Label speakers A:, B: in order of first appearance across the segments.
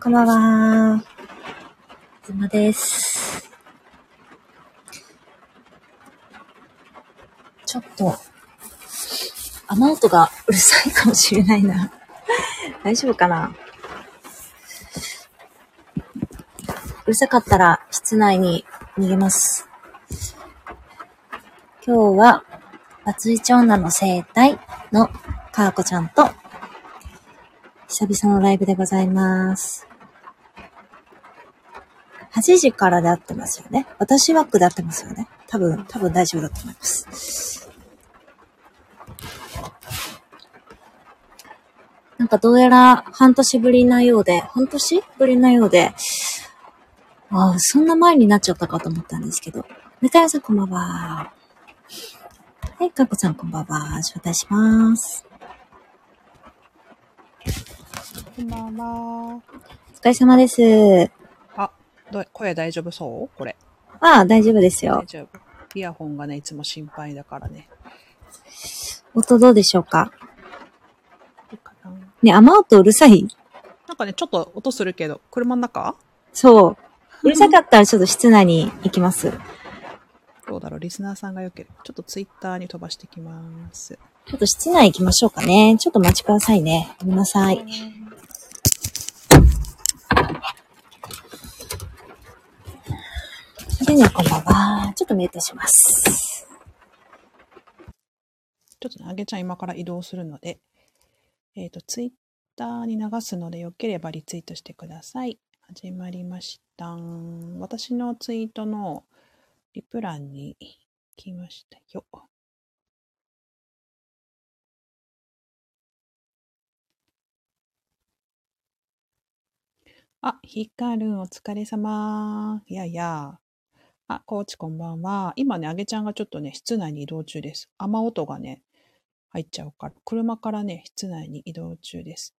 A: こんばんは。ずまです。ちょっと、雨音がうるさいかもしれないな。大丈夫かな？うるさかったら室内に逃げます。今日は、バツイチ女の生態のかーこちゃんと、久々のライブでございます。8時からで合ってますよね。私枠で合ってますよね。多分、多分大丈夫だと思います。なんかどうやら半年ぶりなようで、半年ぶりなようで、ああ、そんな前になっちゃったかと思ったんですけど。メカヤさんこんばんは。はい、かこさんこんばんは。招待します。
B: こんばんは。
A: お疲れ様です。
B: あ、どう声大丈夫そう？これ。
A: ああ、大丈夫ですよ
B: 大。丈夫。イヤホンがね、いつも心配だからね。
A: 音どうでしょうか？
B: いいかな
A: ね、雨音うるさい？
B: なんかね、ちょっと音するけど、車の中？
A: そう。うるさかったらちょっと室内に行きます。
B: どうだろう？リスナーさんが良ければ。ちょっとツイッターに飛ばしてきます。
A: ちょっと室内行きましょうかね。ちょっとお待ちくださいね。ごめんなさい。ジュニアこんばんは。ちょっとミュートします。
B: ちょっとね、あげちゃん今から移動するので、えっ、と、ツイッターに流すので、よければリツイートしてください。始まりました。私のツイートのリプ欄に来ましたよ。あ、ヒカルンお疲れ様。いやいや。あ、コーチこんばんは。今ね、あげちゃんがちょっとね、室内に移動中です。雨音がね、入っちゃうから、車からね、室内に移動中です。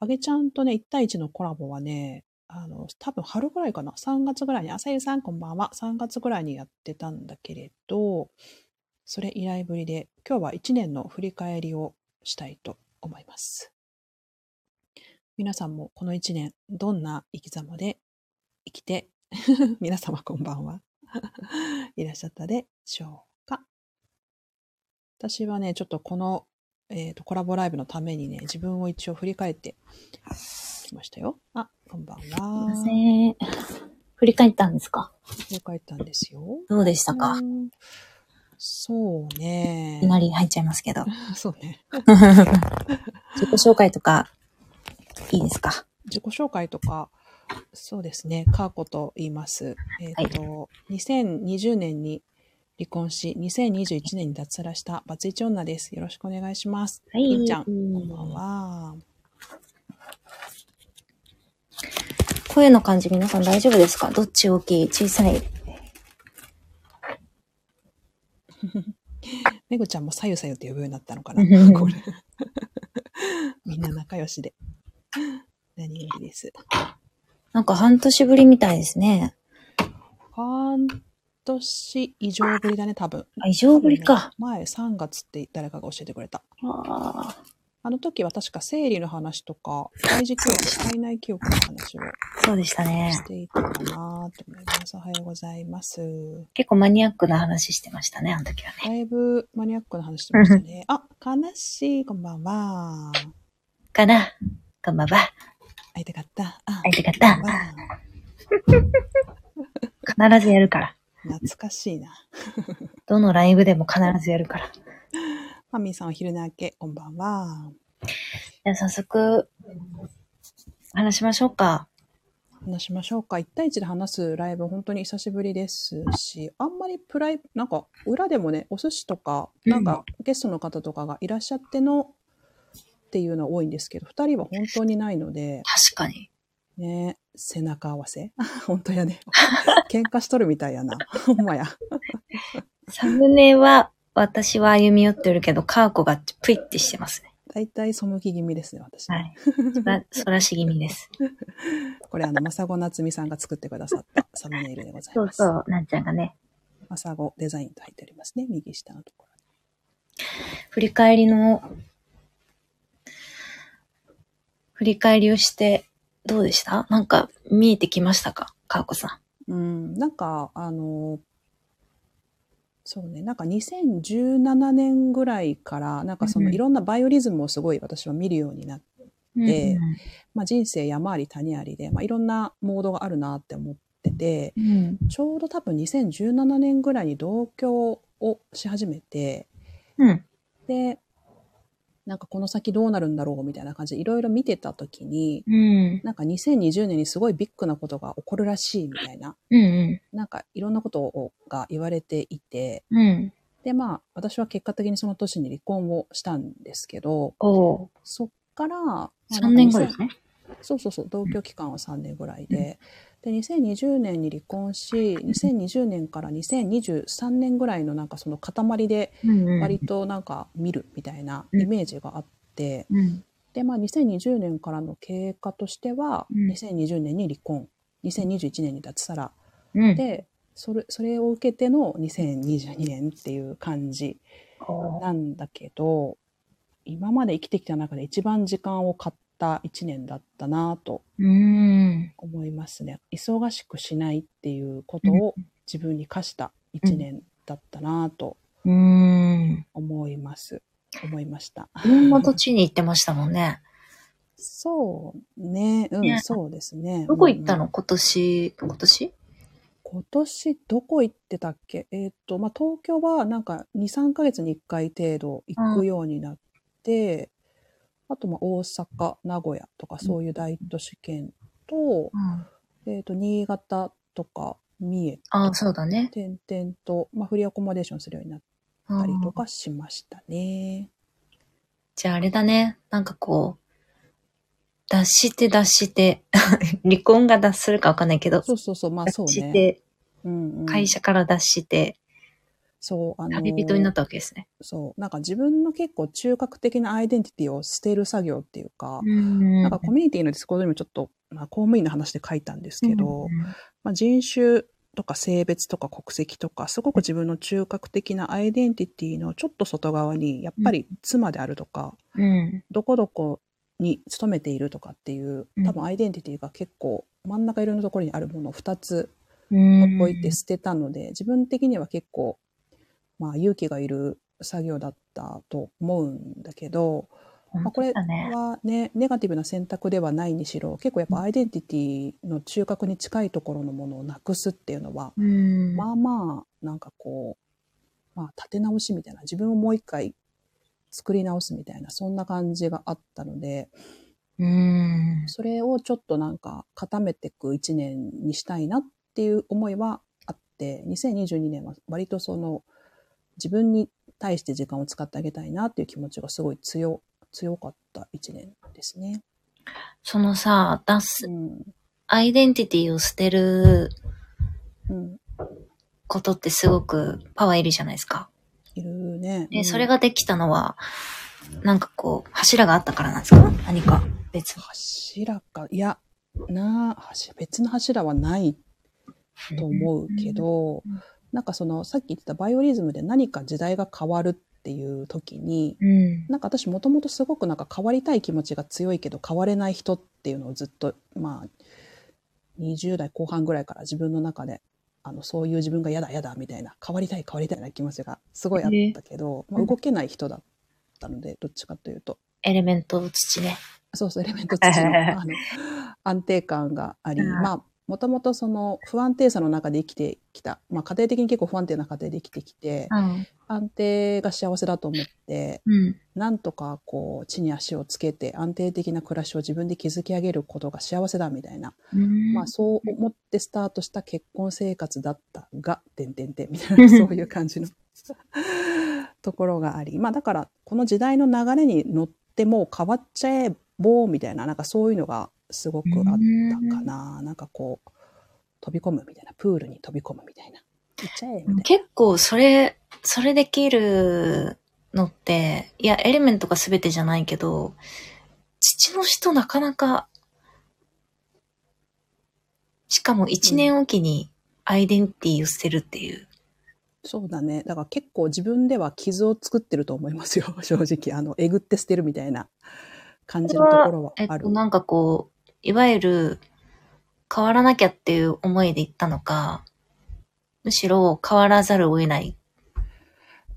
B: あげちゃんとね、1対1のコラボはね、あの、多分春ぐらいかな。3月ぐらいに、あさゆさんこんばんは。3月ぐらいにやってたんだけれど、それ以来ぶりで、今日は1年の振り返りをしたいと思います。皆さんもこの1年、どんな生き様で生きて、皆様こんばんは。いらっしゃったでしょうか私はね、ちょっとこの、えーとコラボライブのためにね、自分を一応振り返ってきましたよ。あ、こんばん
A: すいま
B: は。
A: せん。振り返ったんですか？
B: 振り返ったんですよ。
A: どうでしたか？
B: うんそうね。
A: いきなり入っちゃいますけど。
B: そうね。
A: 自己紹介とか、いいですか？
B: 自己紹介とか、そうですね、カーコと言います。えっ、と、2020年に離婚し、2021年に脱サラしたバツイチ女です。よろしくお願いします。
A: はい
B: ちゃん、こんばんは。
A: 声の感じ皆さん大丈夫ですか？どっち大きい？小さい？
B: めぐちゃんもさゆさゆって呼ぶようになったのかな？みんな仲良しで。何よりです。
A: なんか半年ぶりみたいですね。
B: 半年以上ぶりだね、多分。
A: あ、異常ぶりか。
B: 前3月って誰かが教えてくれた。
A: あ
B: あの時は確か生理の話とか、胎児記憶、体内記憶の話を
A: ーそうでしたね
B: し。ていたかなと思います。おはようございます。
A: 結構マニアックな話してましたね、あの時はね。
B: だいぶマニアックな話してましたね。あ、悲しい、こんばんは。
A: かなこんばんは。
B: 会いたかった？あ、
A: 会いたかった必ずやるから。
B: 懐かしいな。
A: どのライブでも必ずやるから。
B: マミーさんお昼寝明け、こんばんは。
A: じゃあ早速、話しましょうか。
B: 話しましょうか。1対1で話すライブ、本当に久しぶりですし、あんまりプライ、なんか裏でもね、お寿司とか、なんかゲストの方とかがいらっしゃってのっていうのは多いんですけど、2人は本当にないので、
A: 確かに。
B: ね、背中合わせ？本当やね。喧嘩しとるみたいやな。ほんまや。
A: サムネは、私は歩み寄ってるけど、カーコがプイってしてますね。
B: 大体背き気味ですね、私。
A: はい。そら、そらし気味です。
B: これあの、まさごなつみさんが作ってくださったサムネイルでございます。
A: そうそう、なんちゃんがね。
B: まさごデザインと入っておりますね。右下のところ
A: 振り返りの、振り返りをしてどうでした？なんか見えてきましたか？かおこさ
B: うん、なんか、あの、そうね、なんか2017年ぐらいから、なんかその
A: うん
B: いろんなバイオリズムをすごい私は見るようになって、
A: ん。
B: でまあ人生山あり谷ありで、まあいろんなモードがあるなって思ってて、
A: うん。
B: ちょうど多分2017年ぐらいに同居をし始めて、
A: うん。
B: で、なんかこの先どうなるんだろうみたいな感じでいろいろ見てた時に、
A: うん。
B: なんか2020年にすごいビッグなことが起こるらしいみたいな、
A: うん。
B: なんかいろんなことをが言われていて、
A: うん。
B: で、まあ私は結果的にその年に離婚をしたんですけど、そっから、まあ
A: 3年後ですね。
B: そうそうそう、同居期間は3年ぐらいで、で、2020年に離婚し、2020年から2023年ぐらいのなんかその塊で割となんか見るみたいな
A: うん。
B: イメージがあって、
A: うん。
B: で、まあ2020年からの経過としては、
A: うん。
B: 2020年に離婚、2021年に脱サラ、
A: うん。
B: で、それ、それを受けての2022年っていう感じなんだけど、今まで生きてきた中で一番時間を買った一年だったなと
A: うん。
B: 思いますね。忙しくしないっていうことを自分に課した一年だったなと
A: うん。
B: 思います。思いました。
A: いろんな土地に行ってましたもんね。
B: そうね。うん、
A: ね
B: そうですね。
A: どこ行ったの？今年、今年？
B: 今年どこ行ってたっけ？えーっと、まあ、東京はなんか2、3ヶ月に1回程度行くようになって、あとまあ大阪、名古屋とかそういう大都市圏と、
A: うん。
B: えーっと、新潟とか三重、
A: ああ、そうだね。
B: 点々と、まあ、 free accommodation するようになったりとかしましたね。
A: じゃああれだね。なんかこう、脱して脱して、離婚が脱するかわかんないけど、
B: そうそうそう、まあそうね。
A: 脱して、
B: うんうん、
A: 会社から脱して、
B: そう、あのー
A: 旅人になったわけですね。
B: そう、なんか自分の結構中核的なアイデンティティを捨てる作業っていうか、
A: うん
B: なんかコミュニティのディスコードにもちょっと、まあ、公務員の話で書いたんですけど、まあ、人種とか性別とか国籍とか、すごく自分の中核的なアイデンティティのちょっと外側に、やっぱり妻であるとか、
A: うん。
B: どこどこに勤めているとかっていう
A: うん、
B: 多分アイデンティティが結構真ん中いろんなところにあるものを2つ
A: うん。
B: 置いて捨てたので、自分的には結構、まあ勇気がいる作業だったと思うんだけど、まあ、これはね、ネガティブな選択ではないにしろ、結構やっぱアイデンティティの中核に近いところのものをなくすっていうのは、
A: うん。
B: まあまあ、なんかこう、まあ立て直しみたいな、自分をもう一回作り直すみたいな、そんな感じがあったので、
A: うん。
B: それをちょっとなんか固めていく一年にしたいなっていう思いはあって、2022年は割とその自分に対して時間を使ってあげたいなっていう気持ちがすごい強、強かった一年ですね。
A: そのさ、出す
B: う、ん。
A: アイデンティティを捨てる
B: うん。
A: ことってすごくパワーいるじゃないですか。
B: いるね。
A: で、
B: うん
A: それができたのは、なんかこう、柱があったからなんですか？何か別に。
B: 柱か、いや、なあ、柱別の柱はないと思うけど
A: うん、
B: なんかその、さっき言ってたバイオリズムで何か時代が変わるっていう時に、
A: うん。
B: なんか私もともとすごくなんか変わりたい気持ちが強いけど変われない人っていうのをずっと、まあ、20代後半ぐらいから自分の中で、あの、そういう自分が嫌だ嫌だみたいな、変わりたい変わりたいな気持ちがすごいあったけど、
A: え
B: まあ、動けない人だったので、どっちかというと。
A: エレメント土ね。
B: そうそう、エレメント土の あの安定感があり、
A: うん
B: まあ、もともとその不安定さの中で生きてきた、まあ家庭的に結構不安定な家庭で生きてきて、
A: うん。
B: 安定が幸せだと思って、
A: うん。
B: なんとかこう地に足をつけて安定的な暮らしを自分で築き上げることが幸せだみたいな、
A: うん。
B: まあそう思ってスタートした結婚生活だったが、てんてんてんみたいな、そういう感じのところがあり、まあだからこの時代の流れに乗ってもう変わっちゃえぼうみたいな、なんかそういうのがすごくあったかな。なんかこう、飛び込むみたいな、プールに飛び込むみたいな。行っちゃえみたいな。
A: 結構それ、それできるのって、いや、エレメントが全てじゃないけど、父の人なかなか、しかも一年おきにアイデンティティを捨てるっていう。
B: そうだね。だから結構自分では傷を作ってると思いますよ。正直。あの、えぐって捨てるみたいな感じのところはある。
A: えっと、なんかこう、いわゆる変わらなきゃっていう思いで行ったのか、むしろ変わらざるを得ない。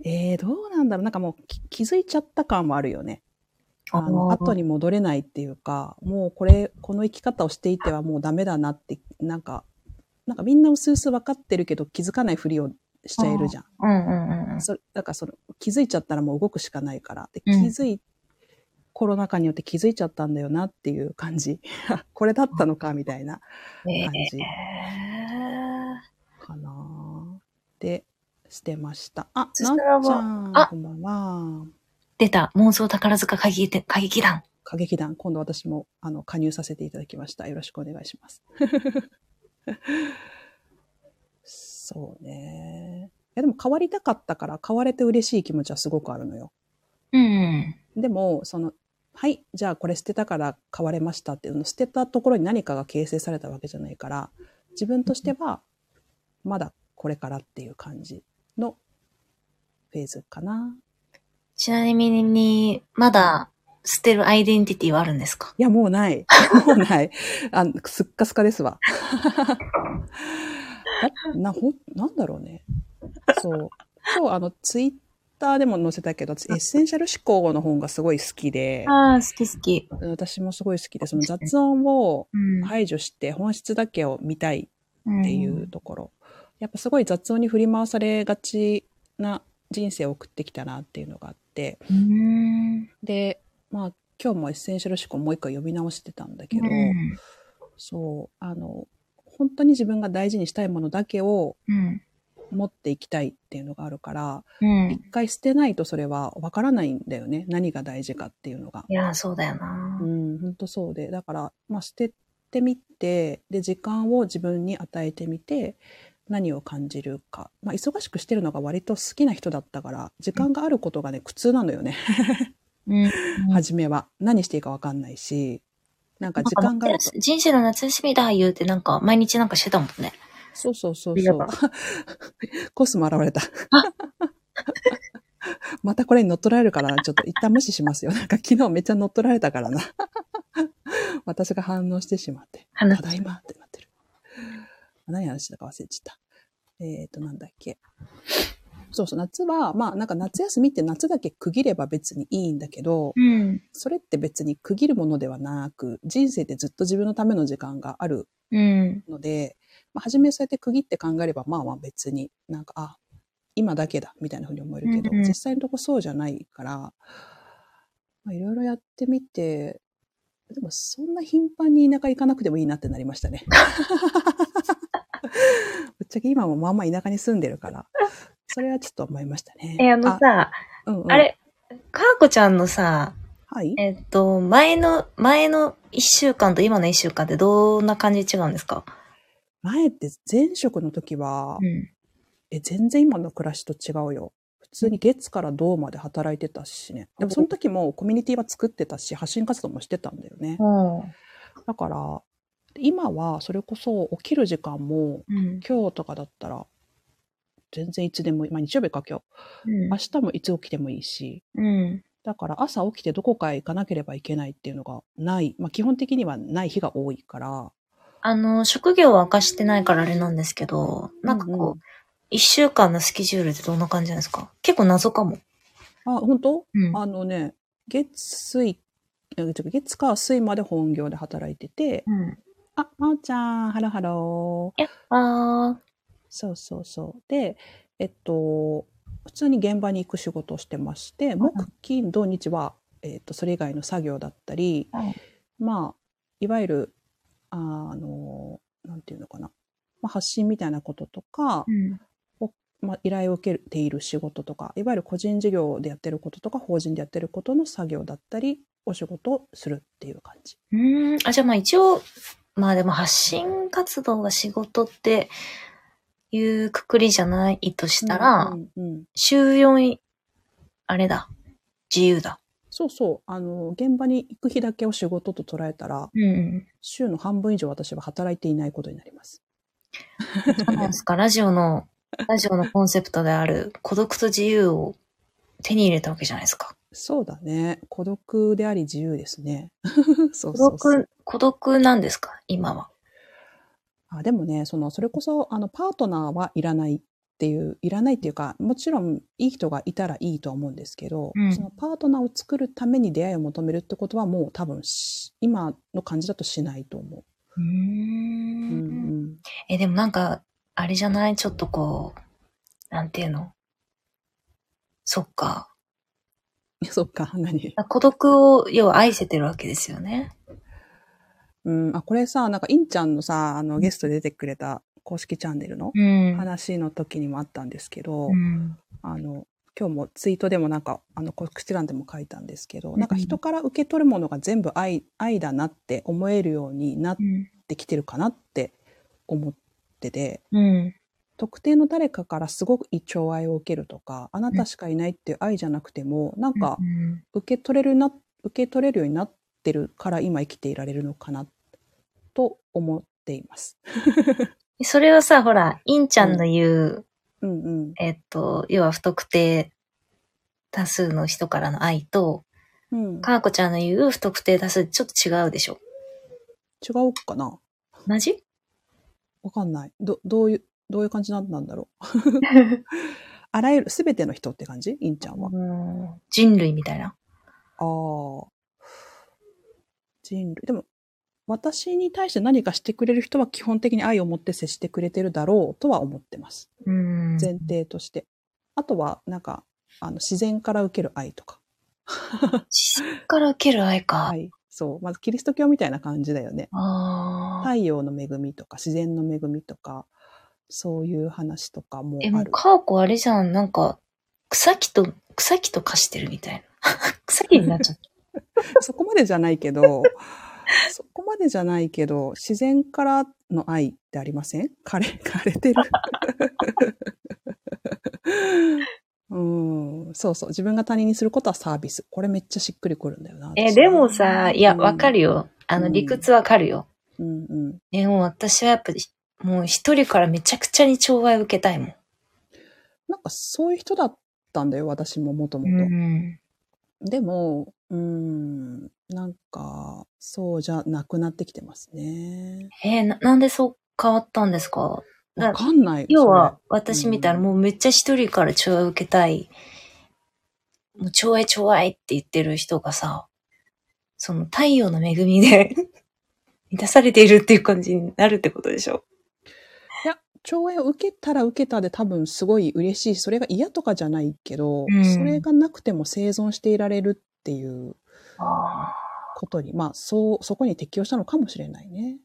B: えー、どうなんだろうなんかもうき気づいちゃった感はあるよね。あの、後に戻れないっていうか、もうこれ、この生き方をしていてはもうダメだなって、なんか、なんかみんな薄々分かってるけど気づかないふりをしちゃえるじゃん。
A: うんうんうん。
B: それだからその気づいちゃったらもう動くしかないから。で気
A: うん
B: づい、コロナ禍によって気づいちゃったんだよなっていう感じ。これだったのかみたいな
A: え
B: 感じ
A: ー
B: かな。で、してました。あ、なっちゃん、
A: あ
B: こんばんは。
A: 出た。妄想宝塚歌劇歌劇団。
B: 歌劇団、今度私もあの加入させていただきました。よろしくお願いします。そうね。いやでも変わりたかったから変われて嬉しい気持ちはすごくあるのよ。
A: うん。
B: でも、その、はい、じゃあこれ捨てたから変われましたっていうの、捨てたところに何かが形成されたわけじゃないから、自分としては、まだこれからっていう感じのフェーズかな。
A: ちなみに、まだ捨てるアイデンティティはあるんですか？
B: いや、もうない。もうない。あ、すっかすかですわ。な、な、ほん、なんだろうね。そう。今日、あの、ツイッターでも載せたけど、エッセンシャル思考の本がすごい好きで、
A: ああ、好き好き。
B: 私もすごい好きで、その雑音を
A: うん。
B: 排除して本質だけを見たい
A: っ
B: っていうところ。やっぱすごい雑音に振り回されがちな人生を送ってきたなっていうのがあって、
A: うん。
B: で、まあ、今日もエッセンシャル思考もう一回読み直してたんだけど、
A: うん。
B: そう、あの、本当に自分が大事にしたいものだけを
A: うん。
B: 持っていきたいっていうのがあるから、
A: うん。
B: 一回捨てないとそれはわからないんだよね。何が大事かっていうのが。
A: いや、そうだよな
B: う。ん、本当そうで。だから、まあ、捨ててみて、で、時間を自分に与えてみて、何を感じるか。まあ、忙しくしてるのが割と好きな人だったから、時間があることがね、苦痛なのよね。
A: うん。
B: 初めは。何していいかわかんないし、なんか時間があると。
A: 人生の夏休みだ言うてなんか毎日なんかしてたもんね。
B: そうそうそうそう。コスモ現れた。またこれに乗っ取られるからな、ちょっと一旦無視しますよ。なんか昨日めっちゃ乗っ取られたからな。私が反応してしまって。
A: 話
B: ただいまってなってる。何話したか忘れちゃった。えっ、ー、と、なんだっけ。そうそう、夏は、まあなんか夏休みって夏だけ区切れば別にいいんだけど、
A: うん。
B: それって別に区切るものではなく、人生ってずっと自分のための時間がある
A: うん。
B: ので、まあ、初めそうやって区切って考えれば、まあまあ別になんか、あ、今だけだ、みたいなふうに思えるけど、
A: うんうん
B: 実際のとこそうじゃないから、まあいろいろやってみて、でもそんな頻繁に田舎行かなくてもいいなってなりましたね。ぶっちゃけ今もまあまあ田舎に住んでるから、それはちょっと思いましたね。
A: え、あのさ、
B: うんうん
A: あれ、かーこちゃんのさ、
B: はい？
A: えっと、前の、前の一週間と今の一週間ってどんな感じ違うんですか？
B: 前って前職の時は、
A: ん。
B: え、全然今の暮らしと違うよ。普通に月から銅まで働いてたしね。でもその時もコミュニティは作ってたし、発信活動もしてたんだよね。だから、今はそれこそ起きる時間も、
A: うん。
B: 今日とかだったら、全然いつでもいい、まあ日曜日か今日。明日もいつ起きてもいいし、
A: うん。
B: だから朝起きてどこかへ行かなければいけないっていうのがない。まあ基本的にはない日が多いから。
A: あの、職業は明かしてないからあれなんですけど、なんか
B: うんう
A: こう、一週間のスケジュールってどんな感じなんですか？結構謎かも。
B: あ、本当？
A: うん。
B: あのね、月水、いや違う月火水まで本業で働いてて、
A: うん。
B: あ、まおちゃん、 hello hello。
A: いや、あ
B: そうそうそう。で、えっと、普通に現場に行く仕事をしてまして、木、金、土日は、えっと、それ以外の作業だったり、
A: ー。
B: まあ、いわゆる、あの、なんていうのかな。まあ、発信みたいなこととか
A: う、ん。
B: まあ、依頼を受けている仕事とか、いわゆる個人事業でやってることとか、法人でやってることの作業だったり、お仕事をするっていう感じ。
A: うーん。あ、じゃあまあ一応、まあでも発信活動が仕事っていうくくりじゃないとしたら、
B: うんうんうん
A: 週4、あれだ。自由だ。
B: そうそう。あの、現場に行く日だけを仕事と捉えたら、
A: うん。
B: 週の半分以上私は働いていないことになります。
A: そうなんですか？ラジオの、ラジオのコンセプトである孤独と自由を手に入れたわけじゃないですか。
B: そうだね。孤独であり自由ですね。そう
A: 孤
B: そうそう
A: 独、孤独なんですか？今は。
B: あでもね、その、それこそ、あの、パートナーはいらないっていう、いらないっていうか、もちろんいい人がいたらいいとは思うんですけど、
A: うん
B: そのパートナーを作るために出会いを求めるってことはもう多分し、今の感じだとしないと思
A: うー
B: う。うん
A: ん。
B: うん。
A: え、でもなんか、あれじゃない？ちょっとこう、なんていうの？そっか。
B: そっか、何？
A: 孤独を、要は愛せてるわけですよね。
B: うん、あ、これさ、なんか、インちゃんのさ、あの、ゲストで出てくれた公式チャンネルの
A: うん。
B: 話の時にもあったんですけど、
A: うん。
B: あの、今日もツイートでもなんか、あの、公式欄でも書いたんですけど、
A: うん
B: なんか人から受け取るものが全部愛、愛だなって思えるようになっ
A: うん。
B: てきてるかなって思ってて、
A: うん。
B: 特定の誰かからすごくいい寵愛を受けるとか、あなたしかいないっていう愛じゃなくても、なんか
A: うん
B: 受け取れるな、受け取れるようになってるから今生きていられるのかなと思っています。
A: それはさ、ほら、インちゃんの言う、
B: うんうん。
A: えっと、要は不特定多数の人からの愛と、
B: うん、
A: かーこちゃんの言う不特定多数ちょっと違うでしょ？
B: 違うかな？
A: 同じ
B: わかんない。ど、どういう、どういう感じなんなんだろう？あらゆる、すべての人って感じ？インちゃんは。
A: うん人類みたいな。
B: ああ。人類。でも、私に対して何かしてくれる人は基本的に愛を持って接してくれてるだろうとは思ってます。
A: うん。
B: 前提として。あとは、なんか、あの、自然から受ける愛とか。
A: 自然から受ける愛か。
B: はい。そう。まず、キリスト教みたいな感じだよね。
A: ああ。
B: 太陽の恵みとか、自然の恵みとか、そういう話とかも
A: え、もう、
B: ある。
A: かーこあれじゃん、なんか、草木と、草木と化してるみたいな。草木になっちゃった。
B: そこまでじゃないけど、そこまでじゃないけど、自然からの愛ってありません？枯れ、枯れてる。うん、そうそう。自分が他人にすることはサービス。これめっちゃしっくりくるんだよな。
A: え、
B: 私
A: でもさ、いや、
B: うん
A: わかるよ。あの、
B: うん
A: 理屈わかるよ。
B: うんうん。
A: でも私はやっぱり、もう一人からめちゃくちゃに寵愛を受けたいもん。
B: なんかそういう人だったんだよ、私ももともと。
A: ん。
B: でも、うん、なんか、そうじゃなくなってきてますね。
A: えーな、なんでそう変わったんですか？
B: わかんない。
A: 要は
B: そ、
A: 私みたいな、
B: うん
A: もうめっちゃ一人から寵愛を受けたい。もう寵愛寵愛って言ってる人がさ、その太陽の恵みで 満たされているっていう感じになるってことでしょ？
B: れいや、徴愛を受けたら受けたで多分すごい嬉しいし、それが嫌とかじゃないけど、
A: うん
B: それがなくても生存していられるっていう
A: あ
B: ことに、まあ、そう、そこに適応したのかもしれないね。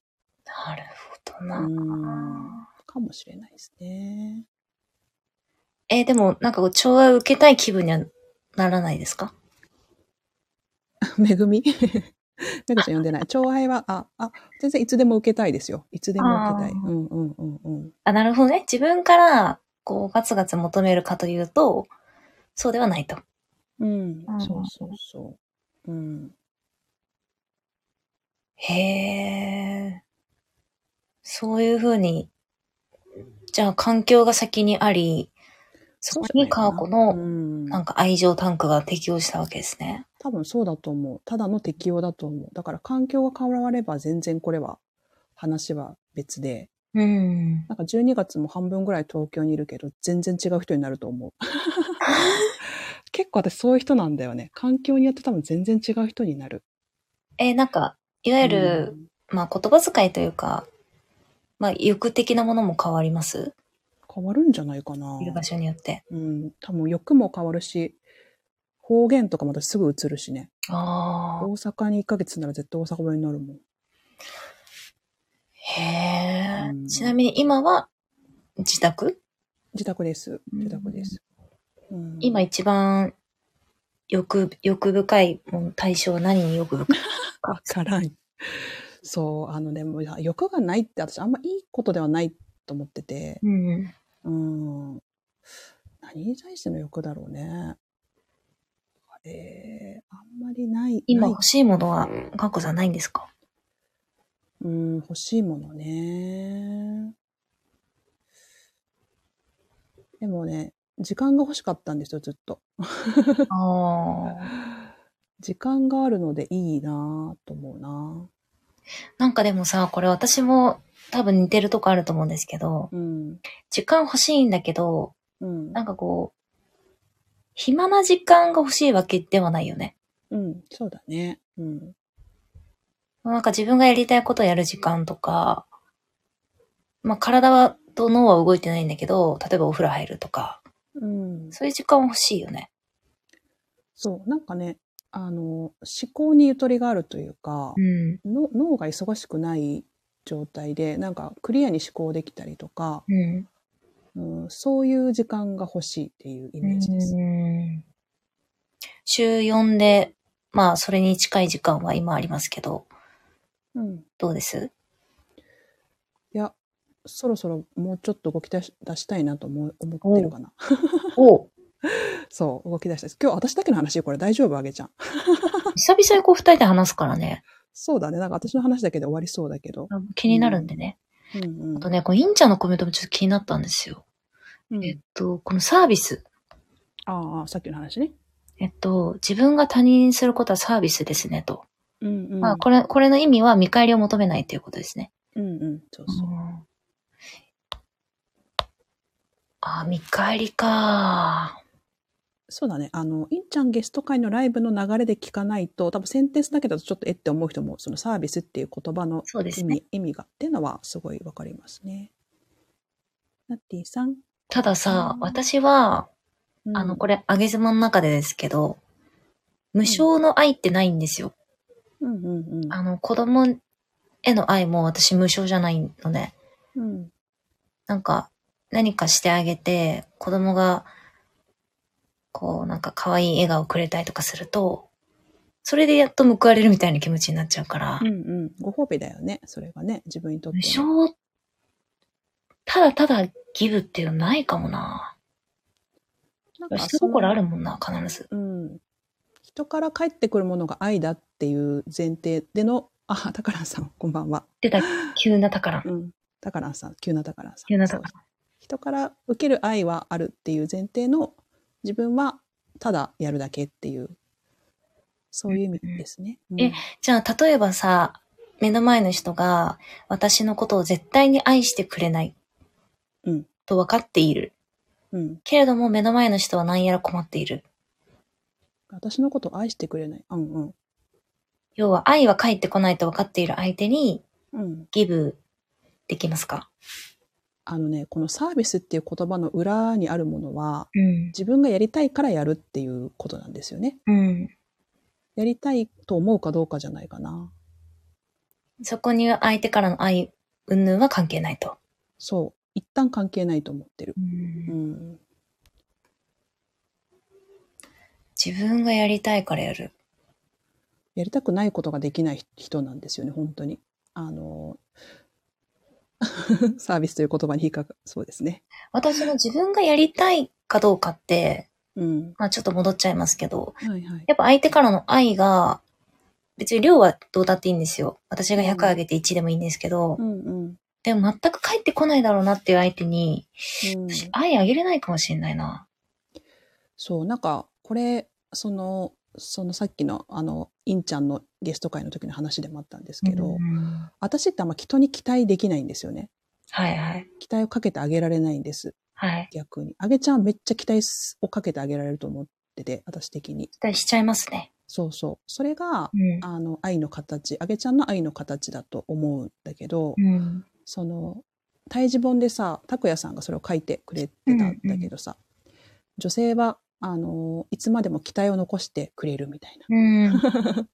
A: あ、なるほど
B: う
A: な。
B: ん。かもしれないですね。
A: えーでも、なんかこう、寵愛を受けたい気分にはならないですか？
B: めぐみ？めぐちゃん呼んでない。徴愛は、あ、あ、全然いつでも受けたいですよ。いつでも受けたい。うんうんうんうん。
A: あ、なるほどね。自分から、こう、ガツガツ求めるかというと、そうではないと。
B: うん
A: うん、
B: そうそうそう。うん。
A: へえ。そういうふうに、じゃあ環境が先にあり、そこにカーコ
B: う
A: の、
B: ん。
A: なんか愛情タンクが適応したわけですね。
B: 多分そうだと思う。ただの適応だと思う。だから環境が変われば全然これは話は別で、
A: うん。
B: なんか12月も半分ぐらい東京にいるけど、全然違う人になると思う。結構私そういう人なんだよね。環境によって多分全然違う人になる。
A: えーなんか、いわゆる、まあ言葉遣いというか、まあ欲的なものも変わります？
B: 変わるんじゃないかな。
A: いる場所によって。
B: うん。多分欲も変わるし、方言とかまたすぐ移るしね。
A: ああ。
B: 大阪に1ヶ月なら絶対大阪弁になるもん。
A: へえ、
B: うん
A: ちなみに今は自宅？
B: 自宅です。
A: うん
B: 自宅です。うん
A: 今一番欲、欲深い対象は何に欲深い？
B: わからん。そう、あのでも、いや欲がないって私あんまいいことではないと思ってて、
A: うん。
B: うん。何に対しての欲だろうね。えー、あんまりない。
A: 今欲しいものは、かっこさんないんですか？
B: うん、欲しいものね。でもね、時間が欲しかったんですよ、ずっと。
A: ああ。
B: 時間があるのでいいなぁと思うな
A: なんかでもさ、これ私も多分似てるとこあると思うんですけど、
B: うん。
A: 時間欲しいんだけど、
B: うん。
A: なんかこう、暇な時間が欲しいわけではないよね。
B: うん。そうだね。うん。
A: なんか自分がやりたいことをやる時間とか、まあ体はと脳は動いてないんだけど、例えばお風呂入るとか、
B: うん。
A: そういう時間は欲しいよね。
B: そう。なんかね、あの、思考にゆとりがあるというか、
A: ん。
B: の脳が忙しくない状態で、なんかクリアに思考できたりとか、
A: うん。
B: うん、そういう時間が欲しいっていうイメージです。
A: うん週4で、まあそれに近い時間は今ありますけど、
B: うん。
A: どうです？
B: いや、そろそろもうちょっと動き出し出したいなと思う思ってるかな。
A: お
B: そう、動き出したいです。今日私だけの話これ大丈夫あげちゃん。
A: 久々にこう二人で話すからね、
B: そうだね。なんか私の話だけで終わりそうだけど。
A: 気になるんでね。
B: うんうん
A: あとね、このインちゃんのコメントもちょっと気になったんですよ。
B: うん
A: えっと、このサービス。
B: ああ、さっきの話ね。
A: えっと、自分が他人にすることはサービスですね、と。
B: うんうん。
A: まあ、これ、これの意味は見返りを求めないということですね。
B: うんうん。そうそう。
A: あ、見返りか。
B: そうだね。あの、インちゃんゲスト会のライブの流れで聞かないと、多分センテンスだけだとちょっとえって思う人も、そのサービスっていう言葉の
A: そうですね
B: 意味、意味がっていうのはすごいわかりますね。ナッティさん？
A: たださ、
B: うん
A: 私は、
B: うん
A: あの、これ、あげ妻の中でですけど、無償の愛ってないんですよ。
B: うんうんうん。
A: あの、子供への愛も私無償じゃないので、
B: うん。
A: なんか、何かしてあげて、子供が、こう、なんか可愛い笑顔くれたりとかすると、それでやっと報われるみたいな気持ちになっちゃうから、
B: うんうん。ご褒美だよね。それがね、自分にとって
A: 無
B: の。
A: 償、ただただギブっていうのないかもな。
B: なんか
A: 下心あるもんな、必ず。
B: うん。人から返ってくるものが愛だっていう前提での、あ、タカランさん、こんばんは。
A: 出た、急な宝。
B: うん。タカランさん、急なタカランさん。
A: 急な
B: そう
A: 宝。
B: 人から受ける愛はあるっていう前提の、自分はただやるだけっていう、そういう意味ですね。うん
A: えじゃあ、例えばさ、目の前の人が私のことを絶対に愛してくれない。
B: うん
A: と分かっている。
B: うん。
A: けれども目の前の人は何やら困っている。
B: 私のことを愛してくれない。うんうん。
A: 要は愛は返ってこないと分かっている相手に
B: うん。
A: ギブできますか？
B: あのね、このサービスっていう言葉の裏にあるものは、
A: うん。
B: 自分がやりたいからやるっていうことなんですよね。
A: うん。
B: やりたいと思うかどうかじゃないかな。
A: そこには相手からの愛、云々は関係ないと。
B: そう。一旦関係ないと思ってる。
A: う
B: うんん。
A: 自分がやりたいからやる。
B: やりたくないことができない人なんですよね、本当に。あの、サービスという言葉に引っかかそうですね。
A: 私の自分がやりたいかどうかって、
B: うん。
A: まあちょっと戻っちゃいますけど、
B: はいはい。
A: やっぱ相手からの愛が、別に量はどうだっていいんですよ。私が100あげて1でもいいんですけど、
B: うんうん。
A: でも全く返ってこないだろうなっていう相手に、
B: うん
A: 私愛あげれないかもしれないな。
B: そう、なんか、これ、その、そのさっきの、あの、インちゃんのゲスト会の時の話でもあったんですけど、
A: うん
B: 私ってあんま人に期待できないんですよね。
A: はいはい。
B: 期待をかけてあげられないんです。
A: はい。
B: 逆に。あげちゃんめっちゃ期待をかけてあげられると思ってて、私的に。
A: 期待しちゃいますね。
B: そうそう。それが、
A: うん。
B: あの、愛の形、あげちゃんの愛の形だと思うんだけど、
A: うん。
B: その、胎児本でさ、拓也さんがそれを書いてくれてたんだけどさ、女性は、あの、いつまでも期待を残してくれるみたいな。
A: うん。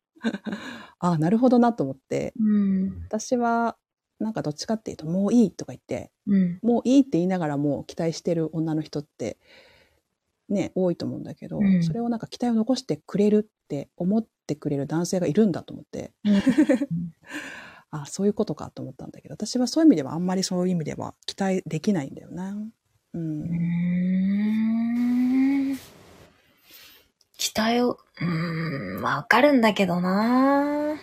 B: ああ、なるほどなと思って、
A: うん。
B: 私は、なんかどっちかっていうと、もういいとか言って、
A: うん。
B: もういいって言いながらも期待してる女の人って、ね、多いと思うんだけど、
A: うん
B: それをなんか期待を残してくれるって思ってくれる男性がいるんだと思って、ああ、そういうことかと思ったんだけど、私はそういう意味ではあんまりそういう意味では期待できないんだよな。うん。
A: うん。期待を、うん、わかるんだけどな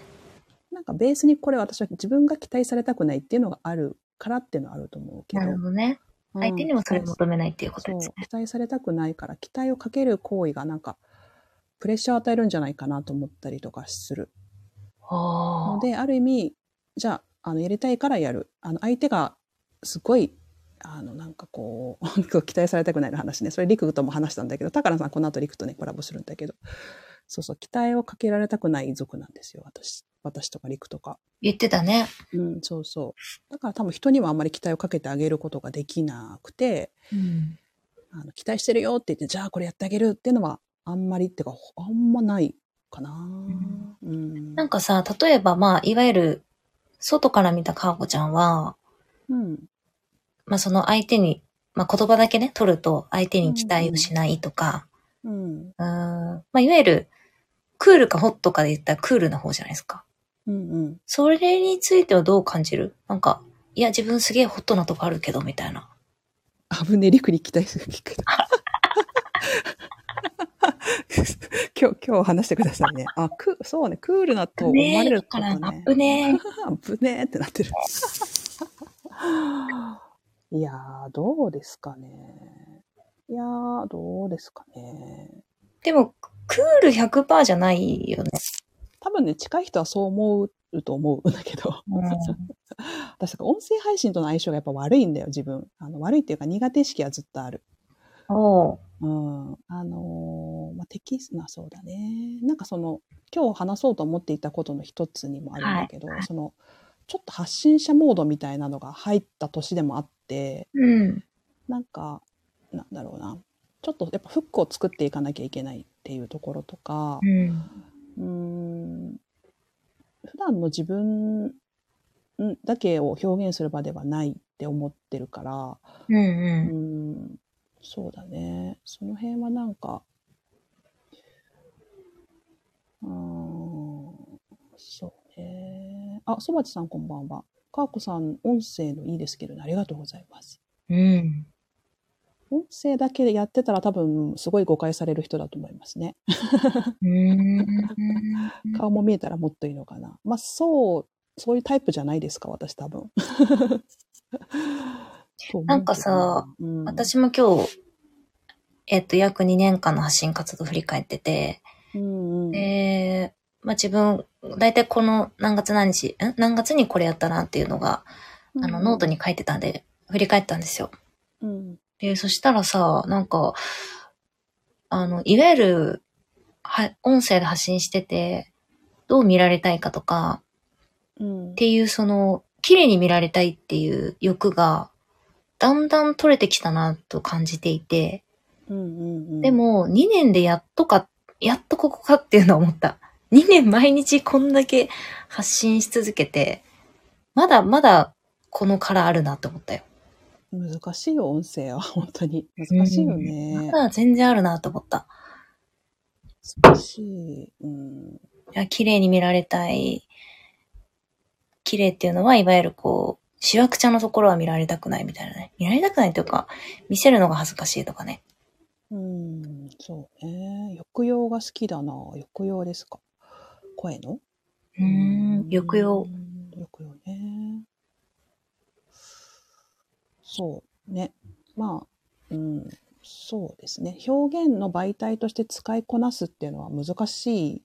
B: なんかベースにこれ私は自分が期待されたくないっていうのがあるからっていうのはあると思うけど
A: な、るほどね。相手にもそれを求めないっていうことですね。
B: 期待されたくないから、期待をかける行為がなんか、プレッシャーを与えるんじゃないかなと思ったりとかする。
A: あ
B: ので、ある意味、じゃあ、あの、やりたいからやる。あの、相手が、すごい、あの、なんかこう、期待されたくないの話ね。それ、リクとも話したんだけど、高野さん、この後リクとね、コラボするんだけど、そうそう、期待をかけられたくない族なんですよ、私。私とかリクとか。
A: 言ってたね。
B: うん、そうそう。だから多分人にはあんまり期待をかけてあげることができなくて、
A: うん。
B: あの期待してるよって言って、じゃあこれやってあげるっていうのは、あんまりっていうか、あんまないかな。うん。
A: なんかさ、例えばまあ、いわゆる、外から見たかーこちゃんは、
B: うん。
A: まあその相手に、まあ言葉だけね、取ると相手に期待をしないとか、
B: うん。
A: うーん、まあいわゆる、クールかホットかで言ったらクールな方じゃないですか。
B: うんうん。
A: それについてはどう感じる？なんか、いや、自分すげえホットなとこあるけど、みたいな。
B: 危ねえ、リクに期待する聞く。今日、今日話してくださいね。あ、く、そうね、クールなと思われる
A: から、アップね。
B: ぶねーってなってる。いやー、どうですかね。いやー、どうですかね。
A: でも、クール100%じゃないよね。
B: 多分ね、近い人はそう思うと思うんだけど。
A: うん
B: 私、音声配信との相性がやっぱ悪いんだよ、自分。あの悪いっていうか苦手意識はずっとある。
A: おう
B: うん。あのーまあ、テキストな、そうだね。なんかその、今日話そうと思っていたことの一つにもあるんだけど、
A: はいはい
B: その、ちょっと発信者モードみたいなのが入った年でもあって、
A: うん。
B: なんか、なんだろうな。ちょっとやっぱフックを作っていかなきゃいけないっていうところとか
A: う、ん。
B: うーん、普段の自分だけを表現する場ではないって思ってるから、
A: うん
B: う
A: うん。
B: ん、そうだね。その辺はなんか、うーん、そうね。あ、そばちさんこんばんは。かーこさん、音声のいいですけどね、ありがとうございます。
A: うん。
B: 音声だけでやってたら多分、すごい誤解される人だと思いますね。
A: うん。
B: 顔も見えたらもっといいのかな。まあ、そう、そういうタイプじゃないですか、私多分。
A: なんかさ、
B: うん、
A: 私も今日、えっと、約2年間の発信活動振り返ってて、
B: うんうん、
A: で、まあ、自分、だいたいこの何月何日、ん？何月にこれやったなっていうのが、あの、ノートに書いてたんで、振り返ったんですよ。
B: うん、
A: で、そしたらさ、なんか、あの、いわゆる、は、音声で発信してて、どう見られたいかとか、
B: うん。
A: っていうその、綺麗に見られたいっていう欲が、だんだん取れてきたなと感じていて、
B: うんうんうん、
A: で、も2年でやっとか、やっとここかっていうのは思った。2年毎日こんだけ発信し続けて、まだまだこの殻あるなって思ったよ。
B: 難しいよ、音声は。本当に。難しいよね。
A: まだ全然あるなと思った。
B: 難しい。うん。
A: いや綺麗に見られたい。綺麗っていうのは、いわゆるこう、しわくちゃのところは見られたくないみたいなね。見られたくないというか、見せるのが恥ずかしいとかね。
B: うん、そうね。抑揚が好きだな。抑揚ですか。声の？
A: うーん、抑揚
B: う。ん抑揚ね。そうね。まあ、うん、そうですね。表現の媒体として使いこなすっていうのは難し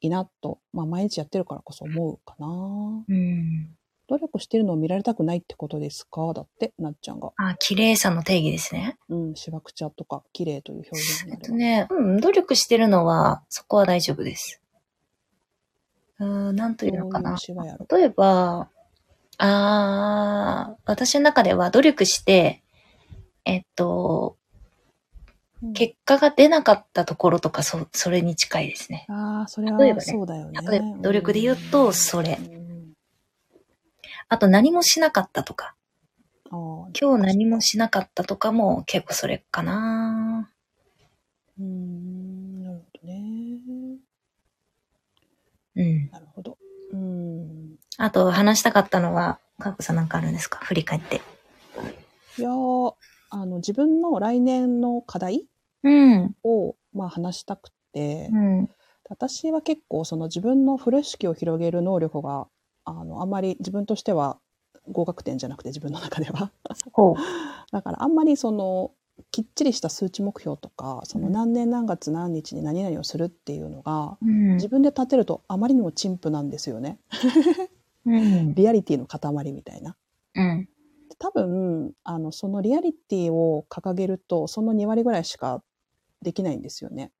B: いなと、まあ毎日やってるからこそ思うかな。
A: うん。
B: 努力してるのを見られたくないってことですか？だって、なっちゃんが。
A: あ、綺麗さの定義ですね。
B: うん、しわくちゃとか、綺麗という表現になる。
A: とね、うん、努力してるのは、そこは大丈夫です。うーん、なんというのかな。例えば、あー、私の中では努力して、えっと、
B: うん
A: 結果が出なかったところとか、そ、それに近いですね。
B: ああ、それは
A: 例えばね
B: そうだよね。
A: 例えば努力で言うとそれ
B: うん
A: あと何もしなかったとか、今日何もしなかったとかも結構それかな。
B: うーん、なるほどね。
A: うん。
B: なるほど。うん。
A: あと話したかったのは、かっこさんなんかあるんですか？振り返って。
B: いやーあの、自分の来年の課題
A: うん。
B: を、まあ、話したくて、
A: うん。
B: 私は結構その自分の風呂敷を広げる能力が、あの、あまり自分としては合格点じゃなくて自分の中では。
A: ほう。
B: だからあんまりその、きっちりした数値目標とか、その何年何月何日に何々をするっていうのが、
A: うん
B: 自分で立てるとあまりにも陳腐なんですよね。
A: うん。
B: リアリティの塊みたいな。
A: うん。
B: 多分、あの、そのリアリティを掲げると、その2割ぐらいしかできないんですよね。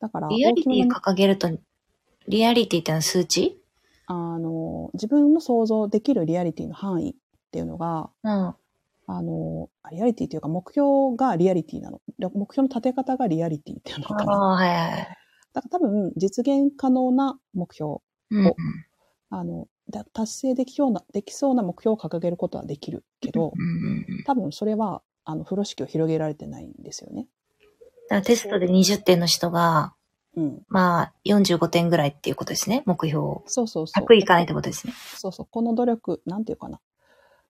B: だから、
A: リアリティ掲げると、リアリティってのは数値？
B: あの、自分の想像できるリアリティの範囲っていうのが、
A: うん。
B: あの、あリアリティっていうか目標がリアリティなの。で目標の立て方がリアリティっていうのかな。
A: ああ、はいはい。
B: だから多分、実現可能な目標、
A: うん。
B: あの、だ達成できそうな、できそうな目標を掲げることはできるけど。多分それは、あの、風呂敷を広げられてないんですよね。
A: だからテストで20点の人が、
B: うん。
A: まあ、45点ぐらいっていうことですね。目標を。
B: そうそうそう。
A: 100いかないってことですね。
B: そうそう。この努力、なんていうかな。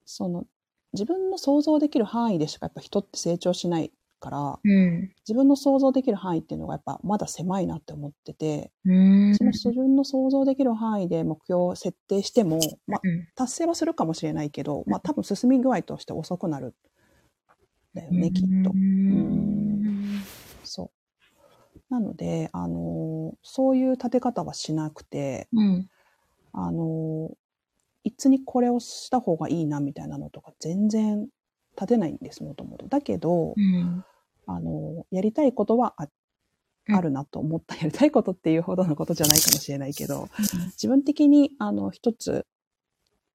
B: その、自分の想像できる範囲でしかやっぱ人って成長しないから、
A: うん。
B: 自分の想像できる範囲っていうのがやっぱまだ狭いなって思ってて、
A: うん。
B: その自分の想像できる範囲で目標を設定しても、まあ、
A: うん
B: 達成はするかもしれないけど、まあ多分進み具合として遅くなる。だよね、きっと
A: う。ん。
B: そう。なので、あの、そういう立て方はしなくて、
A: うん。
B: あの、いつにこれをした方がいいなみたいなのとか全然立てないんです、もともと。だけど、
A: うん。
B: あの、やりたいことはあ
A: うん
B: あるなと思った。やりたいことっていうほどのことじゃないかもしれないけど、自分的に、あの、一つ、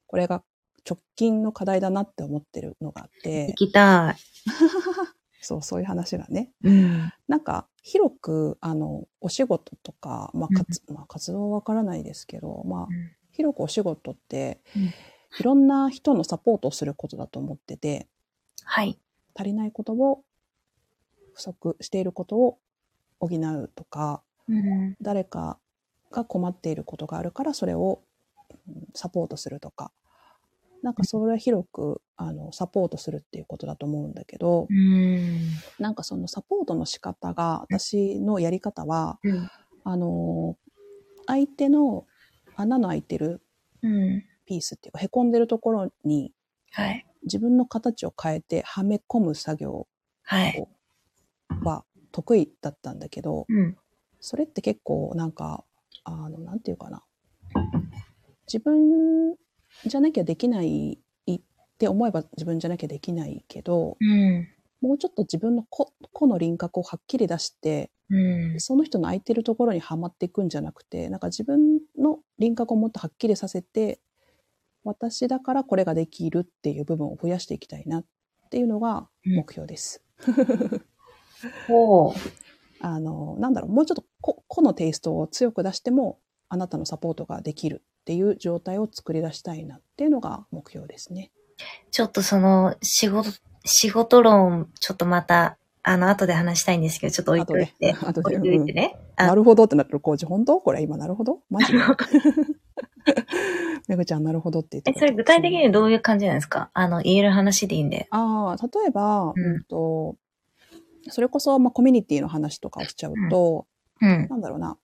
B: これが直近の課題だなって思ってるのがあっ
A: 行
B: て、
A: きたい。
B: そう、そういう話がね。
A: うん。
B: なんか、広く、あの、お仕事とか、まあ、かつまあ、活動はわからないですけど、まあ、広くお仕事って、
A: うん
B: いろんな人のサポートをすることだと思ってて、
A: はい。
B: 足りないことを、不足していることを補うとか、
A: うん。
B: 誰かが困っていることがあるから、それをうんサポートするとか、なんかそれは広く、あの、サポートするっていうことだと思うんだけど、
A: うん。
B: なんかそのサポートの仕方が、私のやり方は、
A: うん。
B: あの、相手の穴の開いてる
A: うん。
B: ピースっていうか、へこんでるところに
A: はい。
B: 自分の形を変えてはめ込む作業
A: はい。
B: は得意だったんだけど、
A: うん。
B: それって結構なんか、あの、なんていうかな。自分じゃなきゃできないって思えば自分じゃなきゃできないけど、
A: うん。
B: もうちょっと自分の個個の輪郭をはっきり出して、
A: うん。
B: その人の空いてるところにはまっていくんじゃなくて、なんか自分の輪郭をもっとはっきりさせて、私だからこれができるっていう部分を増やしていきたいなっていうのが目標です。
A: ほう。
B: あの、なんだろう、もうちょっと個個のテイストを強く出しても、あなたのサポートができるっていう状態を作り出したいなっていうのが目標ですね。
A: ちょっとその、仕事、仕事論、ちょっとまた、あの、後で話したいんですけど、ちょっと置いといて、
B: 後で。
A: 置いといてね。あ
B: なるほどってなってる、コーチ、本当？これ今なるほど？マジで？めぐちゃんなるほどって言って
A: え、
B: た
A: それ具体的にどういう感じなんですか？あの、言える話でいいんで。
B: ああ、例えば、
A: うん。
B: うんと、それこそ、まあ、コミュニティの話とかをしちゃうと、
A: うん。
B: なんだろうな、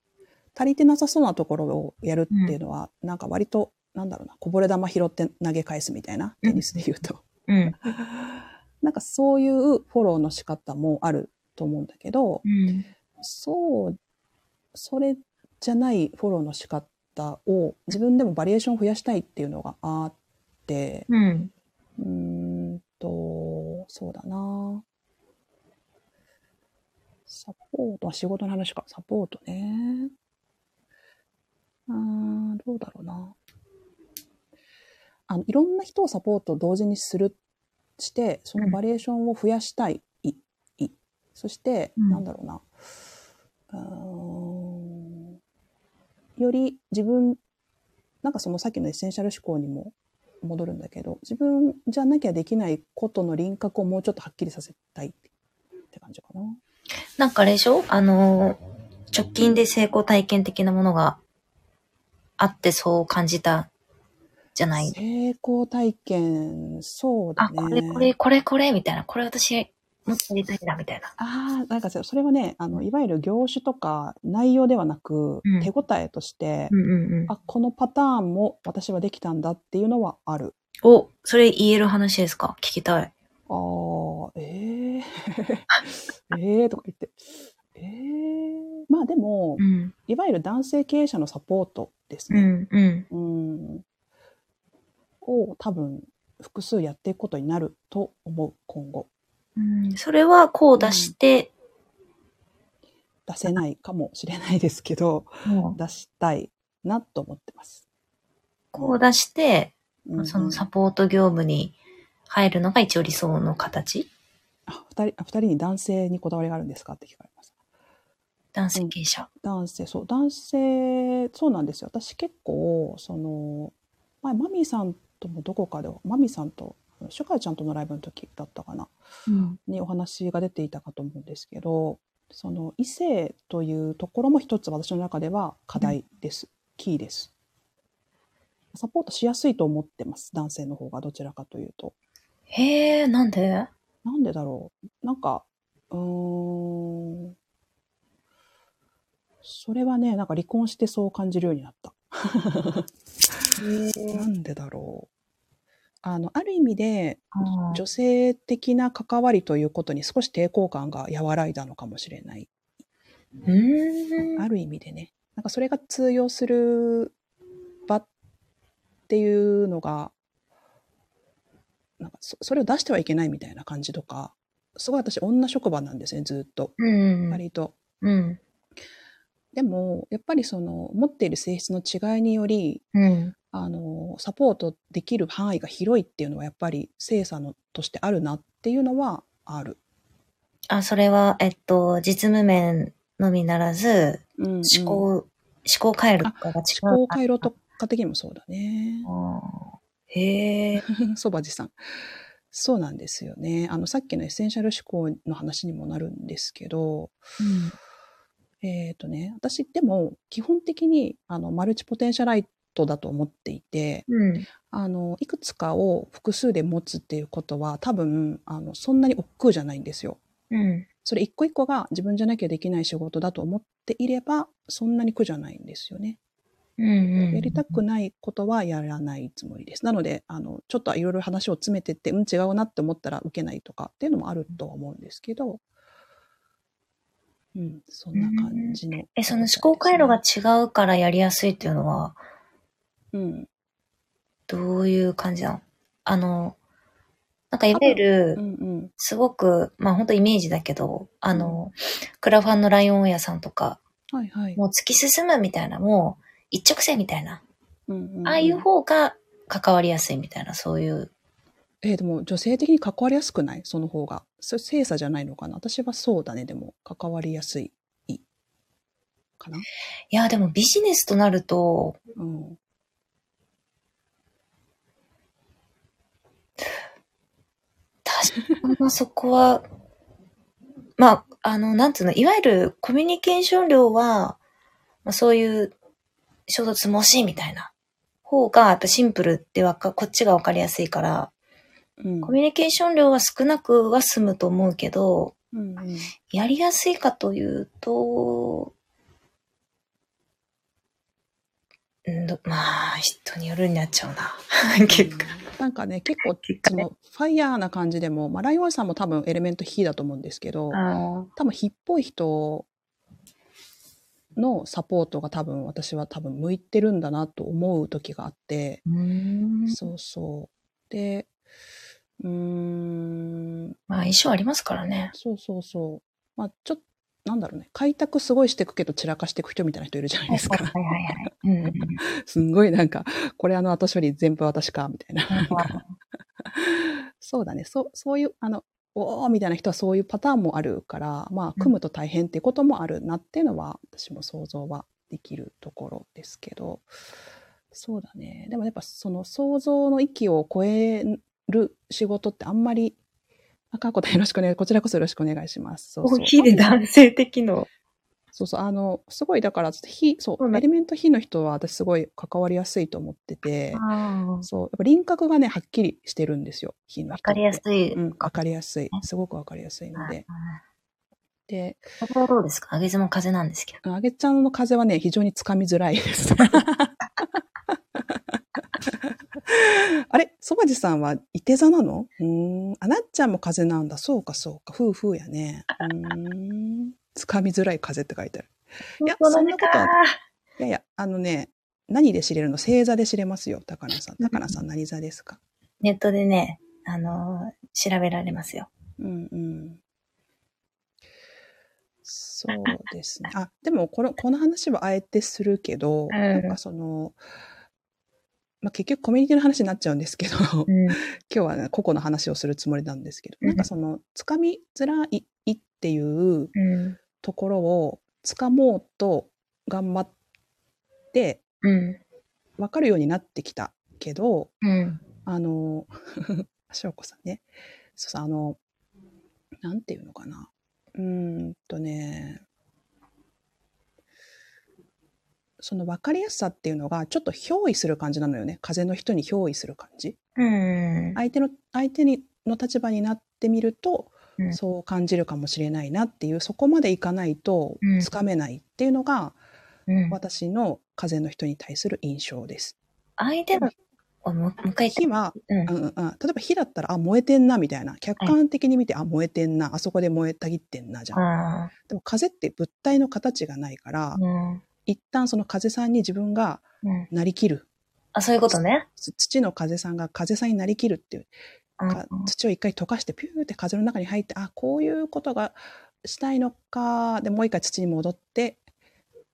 B: 足りてなさそうなところをやるっていうのは、なんか割と、なんだろうな、こぼれ球拾って投げ返すみたいな、テニスで言うと。
A: うん。
B: なんかそういうフォローの仕方もあると思うんだけど、
A: うん。
B: そう、それじゃないフォローの仕方を自分でもバリエーションを増やしたいっていうのがあって、
A: うん。
B: うんと、そうだな。サポートは仕事の話か。サポートね。うーん、どうだろうな。あの、いろんな人をサポート同時にする、して、そのバリエーションを増やしたい。いいそして、
A: うん
B: なんだろうな。うーんより自分、なんかそのさっきのエッセンシャル思考にも戻るんだけど、自分じゃなきゃできないことの輪郭をもうちょっとはっきりさせたいって感じかな。
A: なんかあれでしょ？あの、直近で成功体験的なものがあってそう感じたじゃない
B: 成功体験、そうだ
A: あ、
B: ね。
A: これこれこれこれみたいな。これ私もっとやりたいんだみたいな。
B: ああ、なんかそそれはね、あの、いわゆる業種とか内容ではなく、
A: うん
B: 手応えとして、
A: うんうんうん。
B: あ、このパターンも私はできたんだっていうのはある。
A: お、それ言える話ですか？聞きたい。
B: ああ、え えええとか言って。ええまあでも、
A: うん。
B: いわゆる男性経営者のサポートですね。
A: うん。うん。
B: うん。を多分、複数やっていくことになると思う、今後。
A: うん。それは、こう出して、
B: 出せないかもしれないですけど、
A: もう
B: 出したいなと思ってます。
A: こう出して、
B: うんうん
A: そのサポート業務に入るのが一応理想の形？
B: あ、二人、あ二人に男性にこだわりがあるんですか？って聞かれます。
A: 男性経営者。
B: 男性、そう、男性、そうなんですよ。私結構、その、前、マミーさんともどこかで、マミーさんと、シュカイちゃんとのライブの時だったかな、
A: うん。
B: にお話が出ていたかと思うんですけど、その異性というところも一つ私の中では課題です。キーです。サポートしやすいと思ってます。男性の方がどちらかというと。
A: へえ、なんで？
B: なんでだろう。なんか、うーん。それはね、なんか離婚してそう感じるようになった。なんでだろう。あの、ある意味で、女性的な関わりということに少し抵抗感が和らいだのかもしれない。
A: うーん。
B: ある意味でね。なんかそれが通用する場っていうのが、なんかそそれを出してはいけないみたいな感じとか、すごい私女職場なんですね、ずっと。
A: うん。
B: 割と。
A: うん。
B: でも、やっぱりその、持っている性質の違いにより、
A: うん。
B: あの、サポートできる範囲が広いっていうのはやっぱり精査のとしてあるなっていうのはある。
A: あ、それは、えっと、実務面のみならず、
B: うんうん
A: 思考、思考回路とかが違う。
B: 思考回路とか的にもそうだね。
A: へえ。
B: そばじさん。そうなんですよね。あの、さっきのエッセンシャル思考の話にもなるんですけど、えっ、とね、私でも基本的にあのマルチポテンシャライトだと思っていて、
A: うん。
B: あの、いくつかを複数で持つっていうことは多分、あの、そんなに億劫じゃないんですよ。
A: うん。
B: それ一個一個が自分じゃなきゃできない仕事だと思っていれば、そんなに苦じゃないんですよね。
A: うん。うん。
B: やりたくないことはやらないつもりです。なので、あの、ちょっといろいろ話を詰めてって、うん、違うなって思ったら受けないとかっていうのもあるとは思うんですけど、うん、そんな感じの、
A: え、その思考回路が違うからやりやすいっていうのは、
B: うん、
A: どういう感じなの？あの、なんかいわゆる
B: う、ん、うん。
A: すごく、まあ本当イメージだけど、あの、クラファンのライオン屋さんとか、
B: はいはい。
A: もう突き進むみたいな、もう一直線みたいな、
B: うんうんうん
A: ああいう方が関わりやすいみたいな、そういう。
B: えーでも女性的に関わりやすくない？その方が。それ精査じゃないのかな？私はそうだね、でも。関わりやすい。かな？い
A: や、でもビジネスとなると、
B: うん。
A: 確かにそこは、まあ、あの、なんつうの、いわゆるコミュニケーション量は、まあ、そういう衝突もしいみたいな方が、やっぱシンプルでわか、こっちがわかりやすいから、
B: うん。
A: コミュニケーション量は少なくは済むと思うけど、
B: うんうん
A: やりやすいかというと、うんどまあ、人によるになっちゃうな。結果。
B: なんかね、結構、その、ファイヤーな感じでも、まあ、ライオンさんも多分エレメント火だと思うんですけど、
A: あ
B: 多分火っぽい人のサポートが多分私は多分向いてるんだなと思う時があって、そうそう。で、うーん、
A: まあ、相性ありますからね。
B: そうそうそう。まあ、ちょっと、なんだろうね。開拓すごいしていくけど散らかしていく人みたいな人いるじゃないですか。
A: はいはいはい。うんうん
B: すんごいなんか、これあの後処理全部私か、みたいな。そうだね。そう、そういう、あの、おーみたいな人はそういうパターンもあるから、まあ、組むと大変っていうこともあるなっていうのは、私も想像はできるところですけど、そうだね。でもやっぱその想像の域を超える仕事ってあんまり、赤子でよろしくお願い、こちらこそよろしくお願いします。そうそう
A: 大きいで男性的の。
B: そうそう、あの、すごい、だから、火、そう、エレメント火の人は私すごい関わりやすいと思ってて。そう、やっぱ輪郭がね、はっきりしてるんですよ、火の人。
A: わかりやすい。
B: うん、わかりやすい。すごくわかりやすいので。で、
A: そこはどうですか？あげずも風なんですけど。
B: あげちゃんの風はね、非常につかみづらいです。あれそばじさんは、いて座なの？うーん。あ、なっちゃんも風なんだ。そうか、そうか。ふうふうやね。うーん。つかみづらい風って書いてある。いやそんなことはいやいや、あのね、何で知れるの？星座で知れますよ、高菜さん。高菜さん何座ですか？
A: ネットでね、あのー調べられますよ。
B: うんうん。そうですね。あ、でもこの、この話はあえてするけど、
A: ん
B: なんかその、まあ、結局コミュニティの話になっちゃうんですけど、
A: うん。
B: 今日はね、個々の話をするつもりなんですけど、なんかその、つかみづらいっていう
A: うん。
B: ところをつかもうと頑張って
A: うん。
B: 分かるようになってきたけど、
A: うん。
B: あの、しょうこさんね。そうさ、あの、なんていうのかな。うーんとね、その分かりやすさっていうのがちょっと憑依する感じなのよね。風の人に憑依する感じ。
A: うん。
B: 相手の、相手にの立場になってみると、
A: うん
B: そう感じるかもしれないなっていう、そこまでいかないと
A: うん
B: つかめないっていうのが、
A: うん。
B: 私の風の人に対する印象です。
A: 相手の、あもう一回。
B: 火は、
A: うん
B: うんうんうん、例えば火だったら、あ、燃えてんな、みたいな。客観的に見て、あ、燃えてんな、あそこで燃えたぎってんな、じゃん。
A: あ
B: でも風って物体の形がないから、
A: あ。うん。
B: 一旦その風さんに自分が
A: うん。
B: なりきる。
A: あ、そういうことね。
B: つ土の風さんが風さんになりきるっていう。か
A: うん
B: 土を一回溶かしてピューって風の中に入ってあこういうことがしたいのかでもう一回土に戻って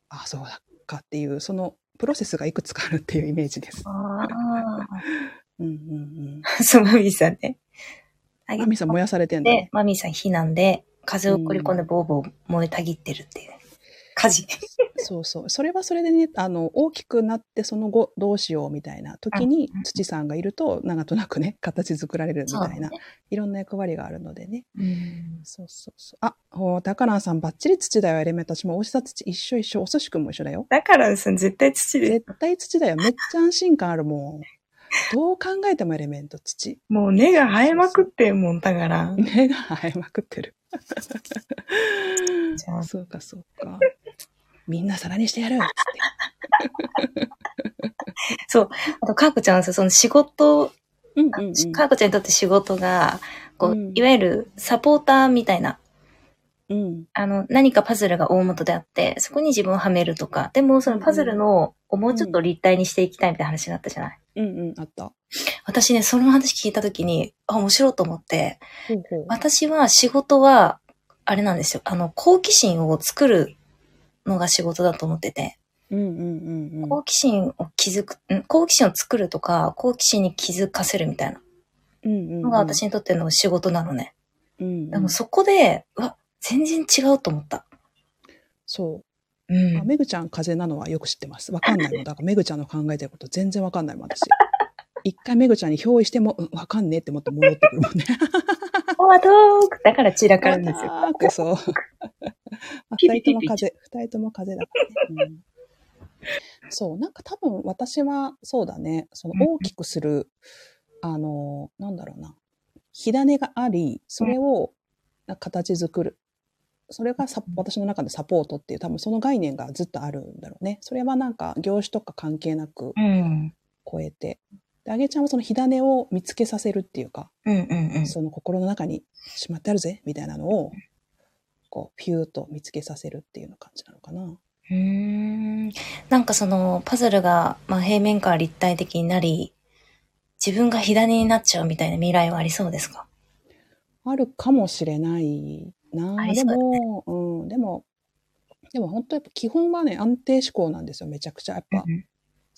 B: あそうだかっていうそのプロセスがいくつかあるっていうイメージです。
A: ああ。
B: うんうん
A: そう、マミーさんね。
B: マミさん燃やされてんだ
A: で
B: ね。、
A: マミーさん避難で、風を送り込んでボーボー燃えたぎってるっていう。火事。
B: そうそう。それはそれでね、あの、大きくなってその後どうしようみたいな時に
A: うん
B: 土さんがいると、なんとなくね、形作られるみたいな、
A: ね
B: いろんな役割があるのでね。
A: うん。
B: そうそうそう。あ、ほう、高蘭さんバッチリ土だよ、エレメント。私もおしさ土一緒一緒。お寿司くんも一緒だよ。
A: だからさ、絶対土で、
B: 絶対土だよ。めっちゃ安心感あるもん。どう考えてもエレメント土。
A: もう根が生えまくってるもんだから。
B: 目が生えまくってる。そうか、そうか。みんな皿にしてやるっつって。
A: あと、かーこちゃんはさ、その仕事、
B: うんうんうん。
A: かーこちゃんにとって仕事が、こう、
B: うん
A: いわゆるサポーターみたいな、
B: うん。
A: あの、何かパズルが大元であって、そこに自分をはめるとか、でもそのパズルの、をもうちょっと立体にしていきたいみたいな話があったじゃない、
B: うんうん、あった。
A: 私ね、その話聞いたときに、あ、面白いと思って、
B: ほうほう。
A: 私は仕事は、あれなんですよ。あの、好奇心を作るのが仕事だと思ってて、
B: うんうんうんうん。
A: 好奇心を気づく、ん？好奇心を作るとか、好奇心に気づかせるみたいなのが私にとっての仕事なのね。
B: うんうん
A: でもそこで、うわ、全然違うと思った。
B: そうう。あ、
A: ん。
B: めぐちゃん風邪なのはよく知ってます。わかんないの。だからめぐちゃんの考えてること全然わかんないもん、私。一回めぐちゃんに憑依しても、うん、わかんねえって思って戻ってくるもんね。
A: おートークだから散らかるんですよ。
B: わーくそう。二人とも風、二人とも風だからね。うんそう、なんか多分私はそうだね、その大きくする、あの、なんだろうな、火種があり、それを形作る。それがサ私の中でサポートっていう多分その概念がずっとあるんだろうね。それはなんか業種とか関係なく
A: うん。
B: 超えて。で、あげちゃんはその火種を見つけさせるっていうか、
A: うんうんうん。
B: その心の中にしまってあるぜ、みたいなのを、こう、ピューと見つけさせるっていうような感じなのかな。
A: うーん。なんかそのパズルが、まあ、平面から立体的になり、自分が火種になっちゃうみたいな未来はありそうですか？
B: あるかもしれないな。で
A: ありそうだね。
B: も、うん、でも、でも本当やっぱ基本はね、安定志向なんですよ、めちゃくちゃ。やっぱ、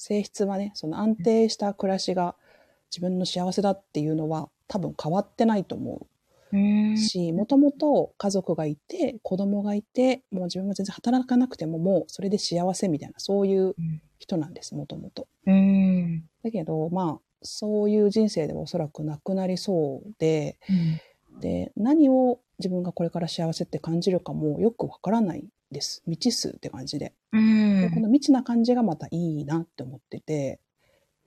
B: 性質はね、その安定した暮らしが自分の幸せだっていうのは多分変わってないと思
A: う
B: し、もともと家族がいて、子供がいて、もう自分が全然働かなくてももうそれで幸せみたいな、そういう人なんです、もともと。だけど、まあ、そういう人生ではおそらくなくなりそうで、で、何を自分がこれから幸せって感じるかもよくわからないです。未知数って感じで。
A: う
B: で
A: ん。
B: この未知な感じがまたいいなって思ってて、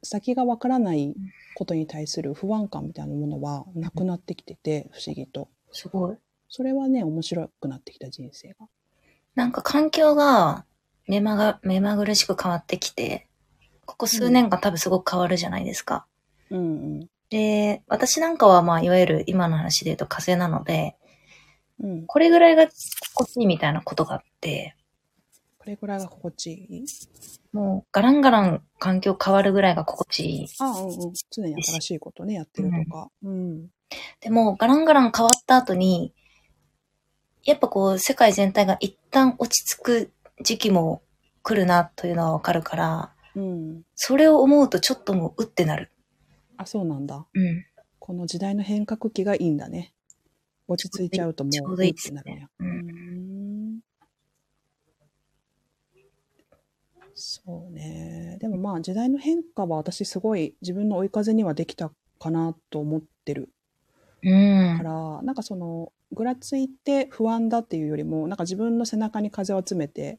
B: 先がわからないことに対する不安感みたいなものはなくなってきてて、不思議と。
A: すごい。
B: それはね、面白くなってきた人生が。
A: なんか環境が目まが目まぐるしく変わってきて、ここ数年間多分すごく変わるじゃないですか。
B: うんうん。
A: で、私なんかはまあ、いわゆる今の話で言うと風邪なので、
B: うん。
A: これぐらいが心地いいみたいなことがあって、
B: これぐらいが心地いい？
A: もうガランガラン環境変わるぐらいが心地いい。
B: あうんうん。常に新しいことね、やってるとか。うん。
A: でも、ガランガラン変わった後に、やっぱこう、世界全体が一旦落ち着く時期も来るなというのはわかるから、
B: うん。
A: それを思うとちょっともう、うってなる。
B: あ、そうなんだ。
A: うん。
B: この時代の変革期がいいんだね。落ち着いちゃうともう、
A: ちょうどいい
B: ってなるね。んん。そうね。でもまあ時代の変化は私すごい自分の追い風にはできたかなと思ってる
A: うん
B: か。ら、なんかそのぐらついて不安だっていうよりもなんか自分の背中に風を集めて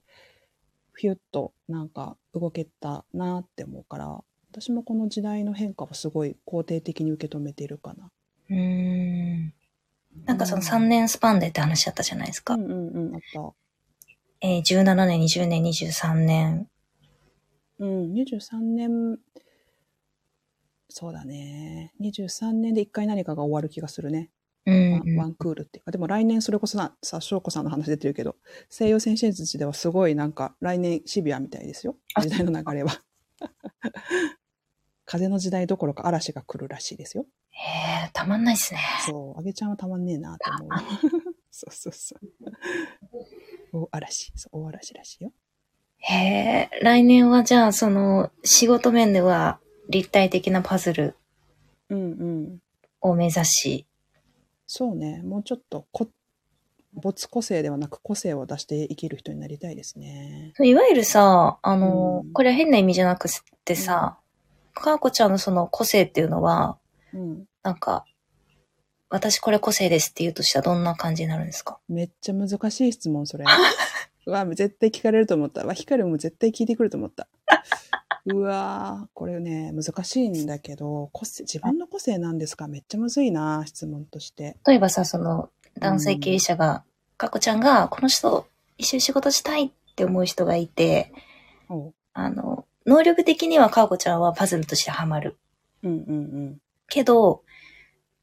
B: フュッとなんか動けたなって思うから私もこの時代の変化はすごい肯定的に受け止めているかな。
A: うん。なんかその3年スパンでって話だったじゃないですか。
B: うんうんうんあった。
A: えー、17年、20年、23年。
B: うん、23年、そうだね。23年で一回何かが終わる気がするね。
A: うん
B: ワンワンクールっていうか。でも来年それこそな、さ、翔子さんの話出てるけど、西洋先進術ではすごいなんか来年シビアみたいですよ。
A: あ
B: 時代の流れは。風の時代どころか嵐が来るらしいですよ。
A: へえ、たまんないっすね。
B: そう、あげちゃんはたまんねえなと思う。そうそうそう。大嵐、そう、大嵐らしいよ。
A: へえ、来年はじゃあその仕事面では立体的なパズル
B: うんうん。
A: を目指し、
B: そうね、もうちょっとこ、没個性ではなく個性を出して生きる人になりたいですね。
A: いわゆるさ、あの、
B: うん
A: これは変な意味じゃなくてさ、かーこちゃんのその個性っていうのは、
B: うん。
A: なんか、私これ個性ですって言うとしたらどんな感じになるんですか？
B: めっちゃ難しい質問、それ。うわ、絶対聞かれると思った。うわ、ヒカルも絶対聞いてくると思った。うわこれね、難しいんだけど、個性、自分の個性なんですか？めっちゃむずいな、質問として。
A: 例えばさ、その男性経営者が、かこちゃんがこの人一緒に仕事したいって思う人がいて、あの、能力的にはかこちゃんはパズルとしてハマる。
B: うんうん
A: けど、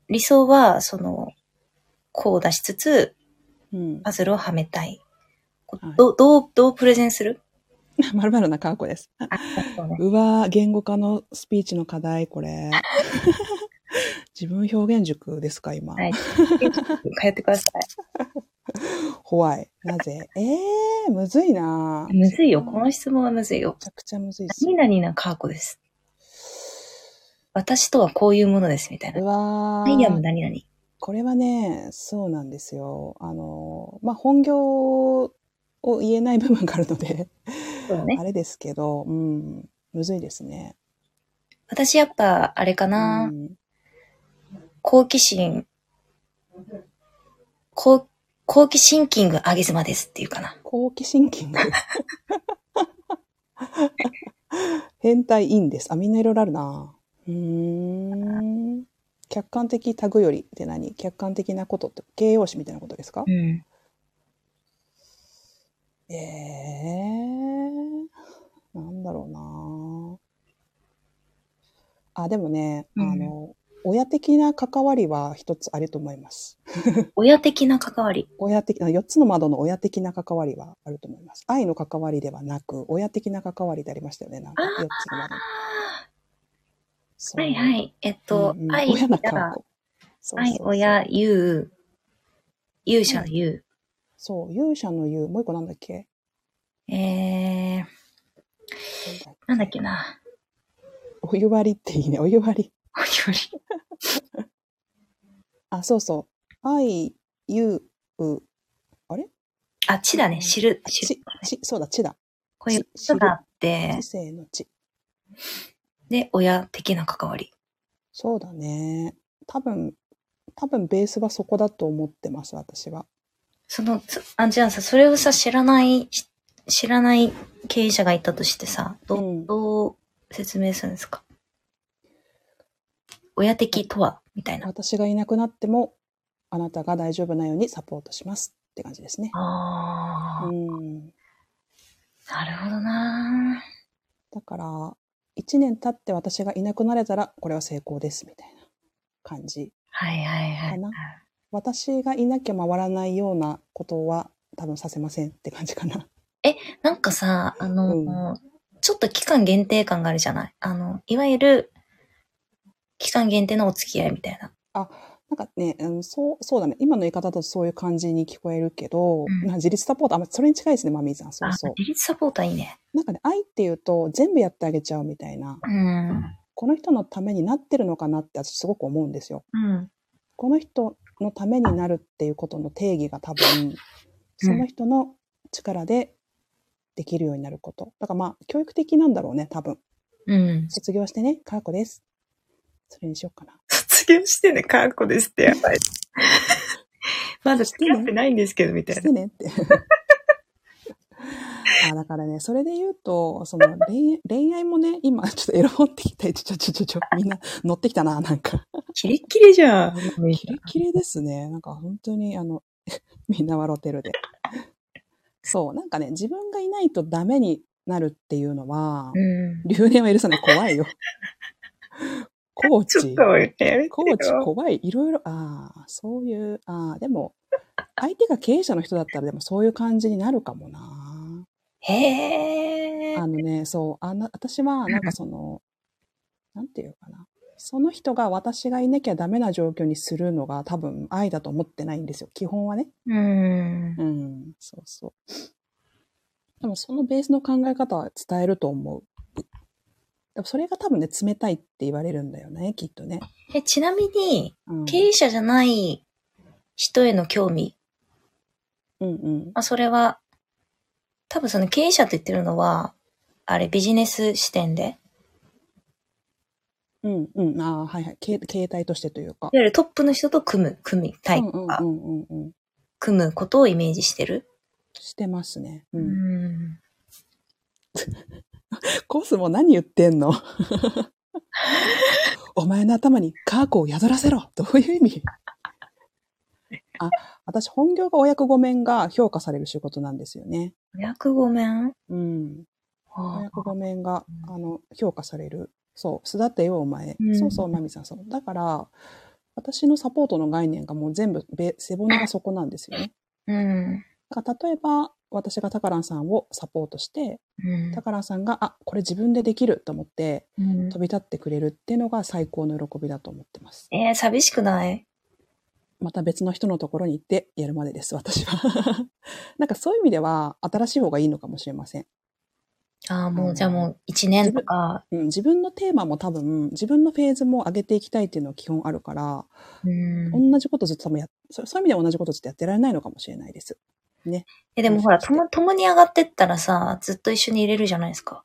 A: 理想は、その、こう出しつつ、
B: うん。うん。
A: パズルをはめたい。こ
B: はい
A: どどう、どうプレゼンする？
B: まるまるなかーこです。
A: う
B: わ言語化のスピーチの課題、これ。自分表現塾ですか、今。
A: はい。通ってくださ
B: 怖い。なぜ？ええー、むずいな
A: い。むずいよ。この質問はむずいよ
B: め。ちゃくちゃむずいっす
A: 何々なカーコです。私とはこういうものです、みたいうな。
B: わ
A: アイアム
B: ー
A: 何々。
B: これはね、そうなんですよ。あの、まあ、本業を言えない部分があるので、
A: ね
B: あ。れですけど、うん、むずいですね。
A: 私やっぱ、あれかな、
B: うん、
A: 好奇心、好好奇シンキングあげ妻ですっていうかな。
B: 好奇シンキング。変態いいんです。あ、みんないろいろあるな。うーん。客観的タグよりって何？客観的なことって形容詞みたいなことですか？
A: うん。
B: ええー、なんだろうなあ、でもね、
A: うん
B: あの、親的な関わりは一つあると思います。
A: 親的な関わり。
B: 親的、あ4つの窓の親的な関わりはあると思います。愛の関わりではなく、親的な関わりでありましたよね、なんか
A: あ
B: 4つの窓。
A: はいはい。えっと、
B: うんうん
A: 愛、
B: 親の
A: 親
B: 顔。そうそう
A: 愛、
B: そう
A: 親、勇、勇者の勇。
B: そう、勇者の勇、もう一個なんだっけ？
A: えー、なんだっけな。
B: お湯割りっていいね、お湯割り。
A: お料理。
B: あ、そうそう。愛、勇、う、あれ？
A: あ、地だね。知る。知る。
B: ち、ち、そうだ、地だ。
A: こういうことがあって
B: 知、性の地。
A: で、親的な関わり。
B: そうだね。多分、多分ベースはそこだと思ってます、私は。
A: その、つあ、じゃあさ、それをさ、知らない、し知らない経営者がいたとしてさ、どう、
B: うん
A: どう説明するんですか？親的とは？みたいな。
B: 私がいなくなっても、あなたが大丈夫なようにサポートしますって感じですね。
A: ああ、
B: うん。
A: なるほどな
B: だから、一年経って私がいなくなれたら、これは成功です、みたいな。感じ。
A: はいはいはい。
B: かな私がいなきゃ回らないようなことは多分させませんって感じかな。
A: なんかさ、あの、
B: うん
A: ちょっと期間限定感があるじゃない？あの、いわゆる、期間限定のお付き合いみたいな。
B: なんかね、うん、そう、そうだね。今の言い方だとそういう感じに聞こえるけど、
A: うん
B: まあ自立サポート、あ、まあそれに近いですね、マミーさん。そう
A: あ、
B: そう。
A: 自立サポーターいいね。
B: なんかね、愛っていうと全部やってあげちゃうみたいな、
A: うん。
B: この人のためになってるのかなって私すごく思うんですよ。
A: うん。
B: この人のためになるっていうことの定義が多分、その人の力でできるようになること。だからまあ、教育的なんだろうね、多分。
A: うん。
B: 卒業してね、かーこです。それにしようかな。
A: 卒業してね、カーコですってやばい。まだ付き合ってないんですけど、みたいな。
B: してねって。あだからね、それで言うと、その恋愛恋愛もね、今ちょっとエロ本ってきて、ちょちょちょちょ、みんな乗ってきたな、なんか。
A: キレッキレじゃん。
B: キレキレですね。なんか本当に、あの、みんな笑ってるで。そう、なんかね、自分がいないとダメになるっていうのは、
A: うん。
B: 留年は許さない。怖いよ。コーチ。コーチ怖い。いろいろ、ああ、そういう、ああ、でも、相手が経営者の人だったらでもそういう感じになるかもな。
A: へえ。
B: あのね、そう、あの、私はなんかその、なんていうかな。その人が私がいなきゃダメな状況にするのが多分愛だと思ってないんですよ。基本はね。
A: うん。
B: うん、そうそう。でもそのベースの考え方は伝えると思う。でもそれが多分ね、冷たいって言われるんだよね、きっとね。
A: え、ちなみに、
B: うん、
A: 経営者じゃない人への興味。
B: うんうん。
A: あ、それは、多分その経営者って言ってるのは、あれビジネス視点で、
B: うんうん。ああ、はいはい。形形態としてというか。
A: いわゆるトップの人と組む、組みたいとか。組むことをイメージしてる？
B: してますね。う。
A: うんん。
B: コスモ何言ってんの？お前の頭にカーコを宿らせろどういう意味？あ、私本業がお役御免が評価される仕事なんですよね。
A: 約ごめん。
B: うん。お
A: あ
B: 役御免が、あの、評価される。そう、巣立ってよ、お前。
A: うん
B: そうそう、マミさん、そう。だから、私のサポートの概念がもう全部、べ背骨がそこなんですよね。
A: うん。
B: だから例えば、私がタカランさんをサポートして、
A: うん
B: タカランさんが、あ、これ自分でできると思って、
A: うん
B: 飛び立ってくれるっていうのが最高の喜びだと思ってます。
A: えー、寂しくない？
B: また別の人のところに行ってやるまでです、私は。なんかそういう意味では、新しい方がいいのかもしれません。
A: ああ、も
B: う
A: うんじゃあもう一年とか、
B: うん、自分のテーマも多分、自分のフェーズも上げていきたいっていうのは基本あるから、
A: うん。
B: 同じことずっと多分や、そうそういう意味では同じことずっとやってられないのかもしれないです。
A: え、でもほら、とも、共に上がってったらさ、ずっと一緒にいれるじゃないですか。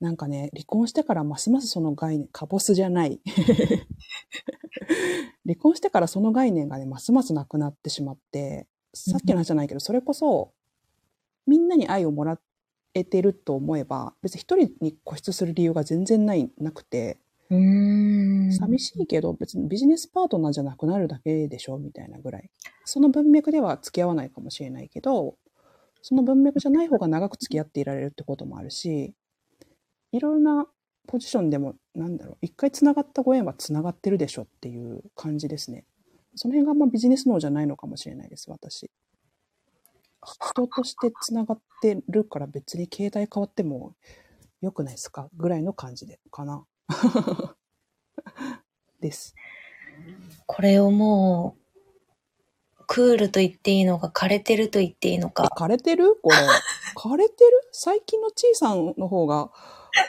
B: なんかね、離婚してからますますその概念、カボスじゃない。離婚してからその概念がね、ますますなくなってしまって、さっきの話じゃないけど、それこそ、みんなに愛をもらえてると思えば、別に一人に固執する理由が全然ない、なくて、
A: うん。
B: 寂しいけど別にビジネスパートナーじゃなくなるだけでしょみたいなぐらい。その文脈では付き合わないかもしれないけど、その文脈じゃない方が長く付き合っていられるってこともあるし、いろんなポジションでも、なんだろう、一回繋がったご縁は繋がってるでしょっていう感じですね。その辺があんまビジネス脳じゃないのかもしれないです、私。人として繋がってるから別に携帯変わっても良くないですかぐらいの感じで、かな。です。
A: これをもう、クールと言っていいのか、枯れてると言っていいの
B: え、
A: か。
B: 枯れてる？これ。枯れてる？最近のちいさんの方が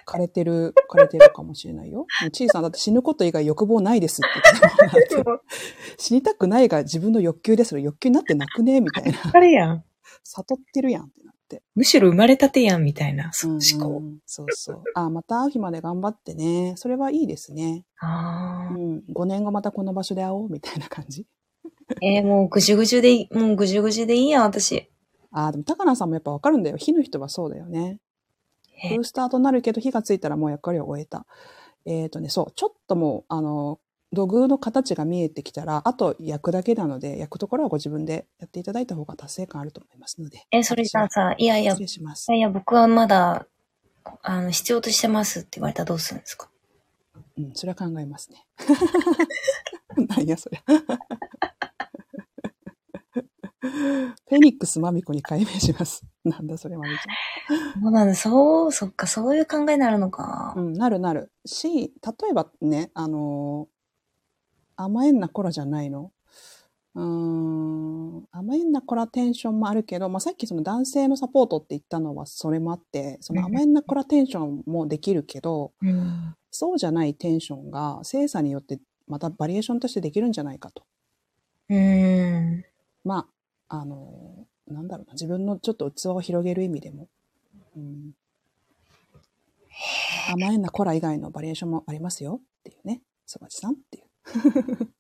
B: 枯れてる、枯れてるかもしれないよ。ちいさんだって死ぬこと以外欲望ないですって言って 死にたくないが自分の欲求ですら欲求になってなくね？みたいな。
A: あれやん。
B: 悟ってるやん。
A: むしろ生まれたてやん、みたいな、そう思考。
B: うんうんそうそう。あ、また会う日まで頑張ってね。それはいいですね。
A: ああ。
B: うん。5年後またこの場所で会おうみたいな感じ。
A: えー、もうぐじゅぐじゅでいい、もうぐじゅぐじゅでいいやん、私。
B: あ、でも高菜さんもやっぱわかるんだよ。火の人はそうだよね。
A: え
B: ブースターとなるけど火がついたらもう役割を終えた。えっ、とね、そう、ちょっともう、あの、土偶の形が見えてきたら、あと焼くだけなので、焼くところはご自分でやっていただいた方が達成感あると思いますので。
A: え、それじゃあさ、いやいや、
B: 失
A: い
B: 礼します。
A: やいや、僕はまだ、あの、必要としてますって言われたらどうするんですか？
B: うん、それは考えますね。何やそれ。フェニックスマミコに改名します。なんだそれ、マミち
A: そうなんだ、そう、そっか、そういう考えになるのか。
B: うん、なるなる。し、例えばね、あのー甘えんな子らじゃないの？うーん、甘えんな子らテンションもあるけど、まあ、さっきその男性のサポートって言ったのはそれもあって、その甘えんな子らテンションもできるけど、
A: うん。
B: そうじゃないテンションが精査によってまたバリエーションとしてできるんじゃないかと。
A: うん。
B: まあ、あの、なんだろうな、自分のちょっと器を広げる意味でも。うん、甘えんなコラ以外のバリエーションもありますよっていうね。そばちさんっていう。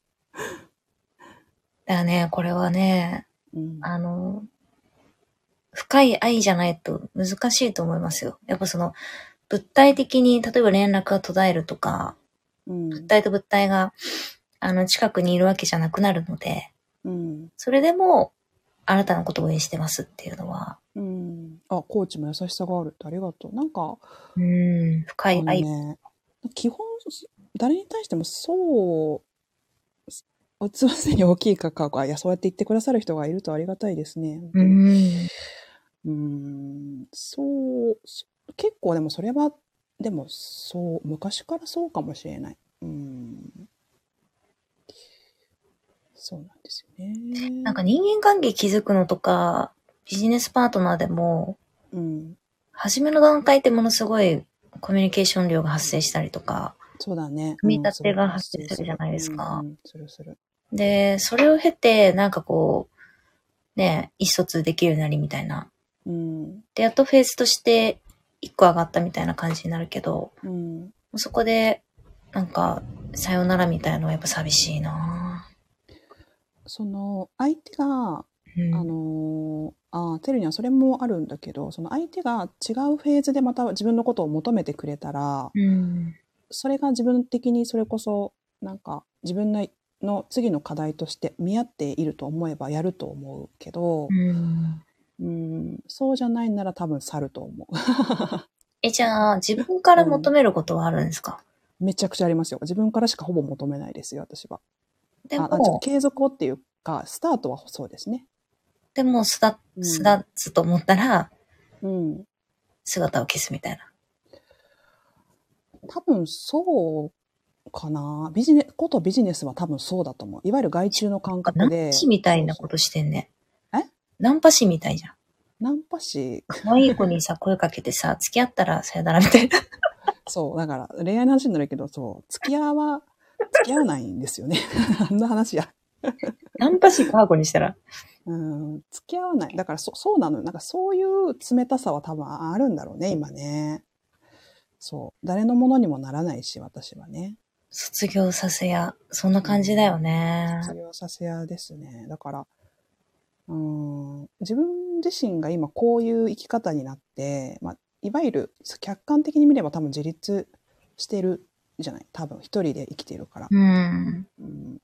A: だからね、これはね、
B: うん、
A: あの、深い愛じゃないと難しいと思いますよ。やっぱその、物体的に、例えば連絡が途絶えるとか、
B: うん
A: 物体と物体が、あの、近くにいるわけじゃなくなるので、
B: うん。
A: それでも、あなたのことを応援してますっていうのは、
B: うん。あ、コーチも優しさがあるってありがとう。なんか、
A: うん、深い愛。
B: ね、基本、誰に対してもそう、器せに大きいかかが、いや、そうやって言ってくださる人がいるとありがたいですね。
A: う
B: に
A: ん。
B: うーん、そう、そ結構でもそれは、でもそう、昔からそうかもしれない。うん。そうなんですよね。
A: なんか人間関係築くのとか、ビジネスパートナーでも、
B: うん、
A: 初めの段階ってものすごいコミュニケーション量が発生したりとか、
B: そうだね。
A: 組み立てが
B: うん
A: 発生するじゃないですか
B: するする。
A: で、それを経て、なんかこう、ね、意思疎通できるようになりみたいな。
B: うん、
A: で、やっとフェーズとして一個上がったみたいな感じになるけど、
B: うん。
A: そこで、なんか、さよならみたいなのはやっぱ寂しいな
B: その、相手が、
A: うん
B: あのーあーテルにはそれもあるんだけど、その相手が違うフェーズでまた自分のことを求めてくれたら、
A: うん。
B: それが自分的にそれこそなんか自分のの次の課題として見合っていると思えばやると思うけど
A: う、ん。
B: うん、そうじゃないなら多分去ると思
A: え、じゃあ、自分から求めることはあるんですか、
B: う。めちゃくちゃありますよ。自分からしかほぼ求めないですよ、私は。
A: で
B: ああちょっと
A: も、
B: 継続をっていうか、スタートはそうですね。
A: でも、すだ、
B: うん
A: すだつと思ったら、
B: うん。
A: 姿を消すみたいな。
B: 多分そうかな。ビジネス、ことビジネスは多分そうだと思う。いわゆる外注の感覚
A: ナン
B: で。
A: パ師みたいなことしてんね。
B: え？
A: ナンパ師みたいじゃん。
B: ナンパ師、
A: 可愛い子にさ、声かけてさ、付き合ったらさよならみたいな。
B: そう、だから恋愛の話になるけど、そう、付き合わ、付き合わないんですよね。あんな話や。
A: ナンパ師カーゴにしたら？
B: うん、付き合わない。だからそ、そうなのよ。なんかそういう冷たさは多分あるんだろうね、今ね。そう。誰のものにもならないし、私はね。
A: 卒業させや、そんな感じだよね。
B: 卒業させ屋ですね。だから、うん、自分自身が今こういう生き方になって、まあ、いわゆる客観的に見れば多分自立してるじゃない。多分一人で生きてるから。
A: うん。
B: うん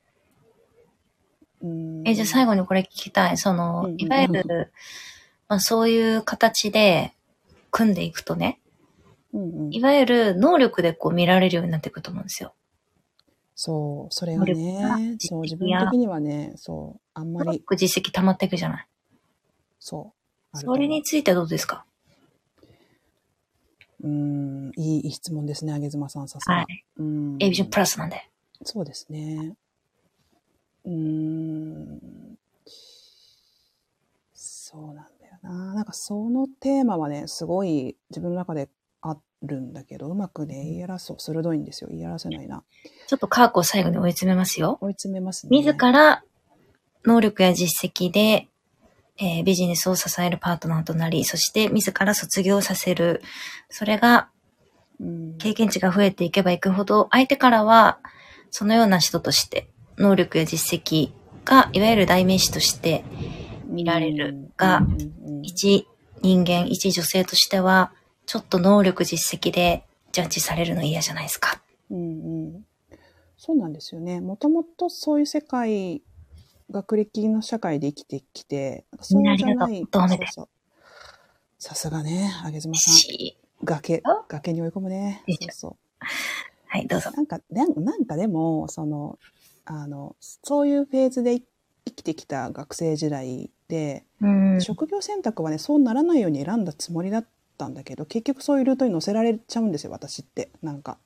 B: うん
A: え、じゃあ最後にこれ聞きたい。そのいわゆる、まあそういう形で組んでいくとね、
B: うんうん
A: いわゆる能力でこう見られるようになっていくと思うんですよ。
B: そう、それがね、そう、自分的にはね、そう、あんまり、
A: 実績溜まっていくじゃない。
B: そう。
A: それについてはどうですか？
B: うん、いい質問ですね、あげずまさん、さすが。
A: はい。
B: うん。
A: エビジョンプラスなんで。
B: そうですね。うーん。そうなんだよな。なんかそのテーマはね、すごい自分の中であるんだけど、うまくね、言い争う、鋭いんですよ。言い争せないな。
A: ちょっとカーコを最後に追い詰めますよ。
B: 追い詰めますね。
A: 自ら能力や実績で、えービジネスを支えるパートナーとなり、そして自ら卒業させる。それが
B: うん、
A: 経験値が増えていけばいくほど、相手からはそのような人として、能力や実績がいわゆる代名詞として見られるが一人間、一女性としては、ちょっと能力実績でジャッジされるの嫌じゃないですか。
B: うんうん、そうなんですよね。もともとそういう世界、学歴の社会で生きてきて、そうじゃない。さすがね、あげずまさん。
A: し
B: 崖
A: あ、
B: 崖に追い込むね。そうそう。
A: はい、どうぞ。
B: なんか、なんなんかでも、その、あの、そういうフェーズで生きてきた学生時代で、
A: うん。
B: 職業選択はね、そうならないように選んだつもりだったんだけど、結局そういうルートに乗せられちゃうんですよ、私って。なんか。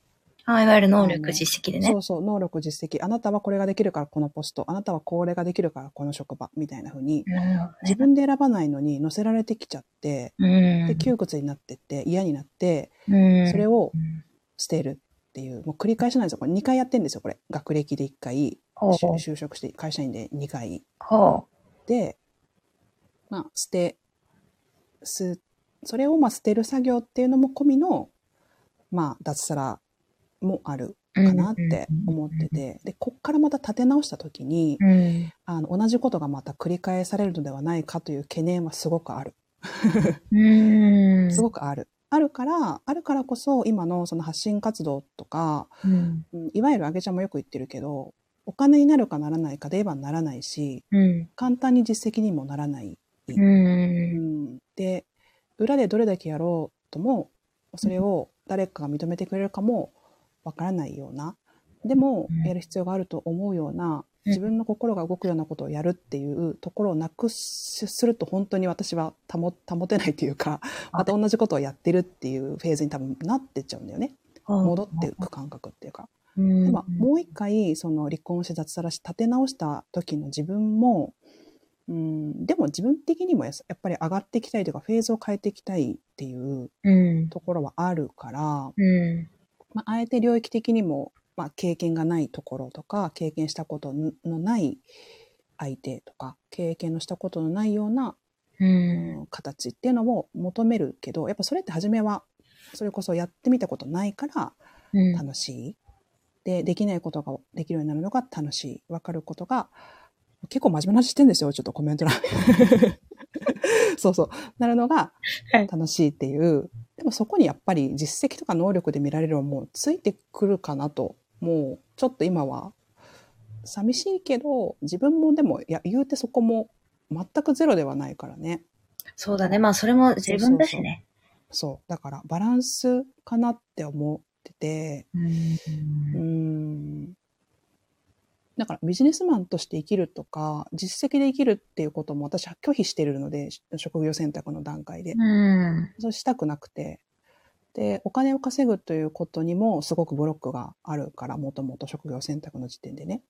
A: あいわゆる能力実績でね
B: そ。うそう、能力実績。あなたはこれができるからこのポスト。あなたはこれができるからこの職場。みたいな風に、
A: なるほど
B: 自分で選ばないのに乗せられてきちゃって、
A: ね。
B: で、窮屈になってって、嫌になって、
A: うん。
B: それを
A: うん、
B: 捨てるっていう、もう繰り返しなんですよ。これ2回やってんですよ、これ。学歴で1回、就就職して会社員で2回。
A: ほ
B: で、まあ、捨て、す、それをまあ捨てる作業っていうのも込みの、まあ、脱サラもある
A: う。
B: かなって思ってて、で、こっからまた立て直した時に、
A: うん。
B: あの、同じことがまた繰り返されるのではないかという懸念はすごくある。
A: うん。
B: すごくある。あるから、あるからこそ、今のその発信活動とか、
A: うん。
B: うんいわゆるあげちゃんもよく言ってるけど、お金になるかならないかで言えばならないし、
A: うん。
B: 簡単に実績にもならない。
A: う。
B: うんん、で、裏でどれだけやろうとも、それを誰かが認めてくれるかもわからないような、でも
A: うん
B: やる必要があると思うような、
A: うん
B: 自分の心が動くようなことをやるっていうところをなくすすると本当に私は保保てないというか、また同じことをやってるっていうフェーズに多分なってっちゃうんだよね。戻っていく感覚っていうか。
A: うん。
B: でももう一回その離婚して脱サラして立て直した時の自分も、うん、でも自分的にもややっぱり上がっていきたいというかフェーズを変えていきたいっていう
A: うん。
B: ところはあるから、
A: うん。
B: まあ、あえて領域的にも、まあ、経験がないところとか経験したことのない相手とか経験のしたことのないような、
A: う。
B: うんん形っていうのを求めるけどやっぱそれって初めはそれこそやってみたことないから
A: うん。
B: 楽しい。で、できないことができるようになるのが楽しい。わかることが、結構真面目な話してんですよ、ちょっとコメント欄。そうそう。なるのが
A: はい
B: 楽しいっていう。でもそこにやっぱり実績とか能力で見られるのもついてくるかなと。もうちょっと今は寂しいけど、自分もでも、いや、言うてそこも全くゼロではないからね。
A: そうだね。まあ、それも自分だしね。
B: そう。だからバランスかなって思ってて、
A: うん
B: だからビジネスマンとして生きるとか、実績で生きるっていうことも私は拒否しているので、し職業選択の段階で。
A: うん。
B: そうしたくなくて。で、お金を稼ぐということにもすごくブロックがあるから、もともと職業選択の時点でね。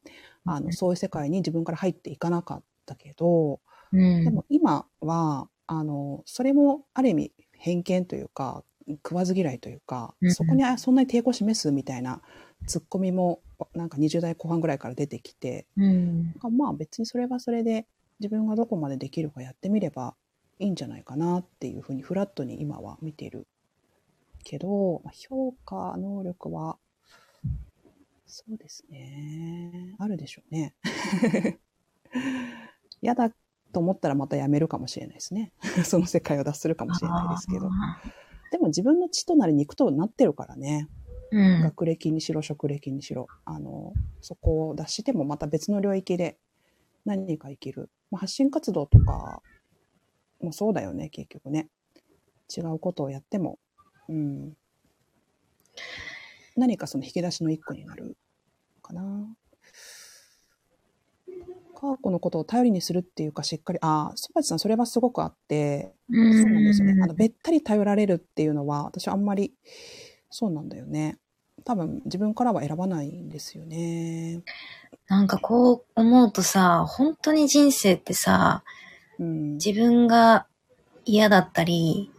B: あの、
A: うん
B: そういう世界に自分から入っていかなかったけど、
A: うん。
B: でも今は、あの、それもある意味偏見というか、食わず嫌いというか、
A: うん
B: そこにあそんなに抵抗示すみたいなツッコミも、なんか20代後半ぐらいから出てきて、
A: うん。
B: なんかまあ別にそれはそれで自分がどこまでできるかやってみればいいんじゃないかなっていうふうにフラットに今は見ているけど、まあ評価能力は、そうですね。あるでしょうね。嫌だと思ったらまたやめるかもしれないですね。その世界を脱するかもしれないですけど。
A: あ
B: でも自分の血となり肉となってるからね。
A: ーうん。
B: 学歴にしろ、職歴にしろ。あの、そこを脱してもまた別の領域で何か生きる。まあ、発信活動とかもそうだよね、結局ね。違うことをやっても、うん。何かその引き出しの一個になるかな。過去のことを頼りにするっていうかしっかり、ああ、そばちさんそれはすごくあって、
A: うん
B: そうなんですよね。あの、べったり頼られるっていうのは、私あんまり、そうなんだよね。多分、自分からは選ばないんですよね。
A: なんかこう思うとさ、本当に人生ってさ、
B: うん。
A: 自分が嫌だったり、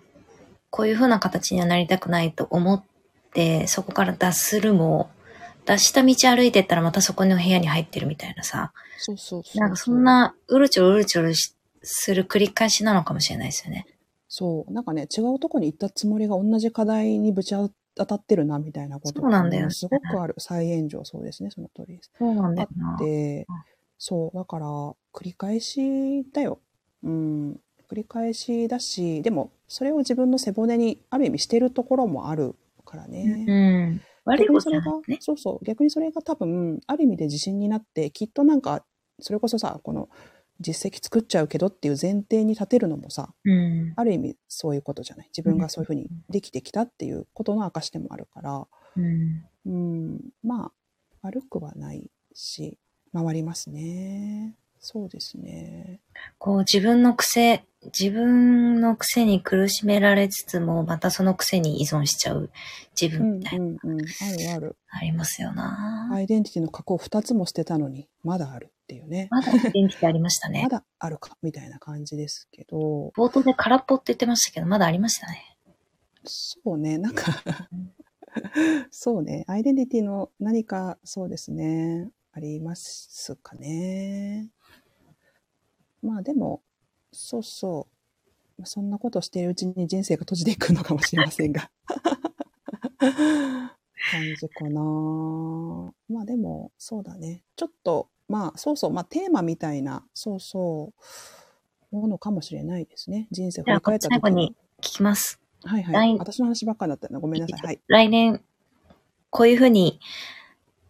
A: こういう風な形にはなりたくないと思って、そこから脱するも、脱した道歩いてったらまたそこの部屋に入ってるみたいなさ、
B: そうそうそう。
A: なんかそん。なうるちょろうるちょろしする繰り返しなのかもしれないですよね。
B: そう。なんかね、違うとこに行ったつもりが同じ課題にぶち当たってるな、みたいなこと
A: そうなんだよね
B: すごくある。再炎上、そうですね、その通りです。
A: そうなんだ
B: あ
A: よな。
B: って
A: うん、
B: そう、だから、繰り返しだよ。うん。繰り返しだし、でも、それを自分の背骨にある意味してるところもあるからね。
A: うん。悪いことじゃ
B: 逆にそれが
A: ね。
B: そうそう逆にそれが多分ある意味で自信になってきっとなんかそれこそさこの実績作っちゃうけどっていう前提に立てるのもさ
A: うん。
B: ある意味そういうことじゃない？自分がそういうふうにできてきたっていうことの証でもあるから、
A: うん。
B: うん、悪くはないし、回りますね。そうですね。
A: こう自分の癖、自分の癖に苦しめられつつも、またその癖に依存しちゃう自
B: うん
A: 分みたいな、
B: うんうん。あるある。
A: ありますよな、
B: アイデンティティの過去を2つも捨てたのに、まだあるっていうね。
A: まだアイデンティティありましたね
B: ま。だあるか、みたいな感じですけど、
A: 冒頭で空っぽって言ってましたけど、まだありましたね。
B: そうね、なんか そうね、アイデンティティの何か、そうですね、ありますかね。まあでも、そうそう、そんなことしているうちに人生が閉じていくのかもしれませんが。感じかな。まあでも、そうだね。ちょっと、まあ、そうそう、まあテーマみたいな、そうそう、ものかもしれないですね。人生を振り返った時
A: 最後に聞きます。
B: はいはい。
A: 来
B: 私の話ばっかりだったな。ごめんなさい。はい。
A: 来年、こういうふうに、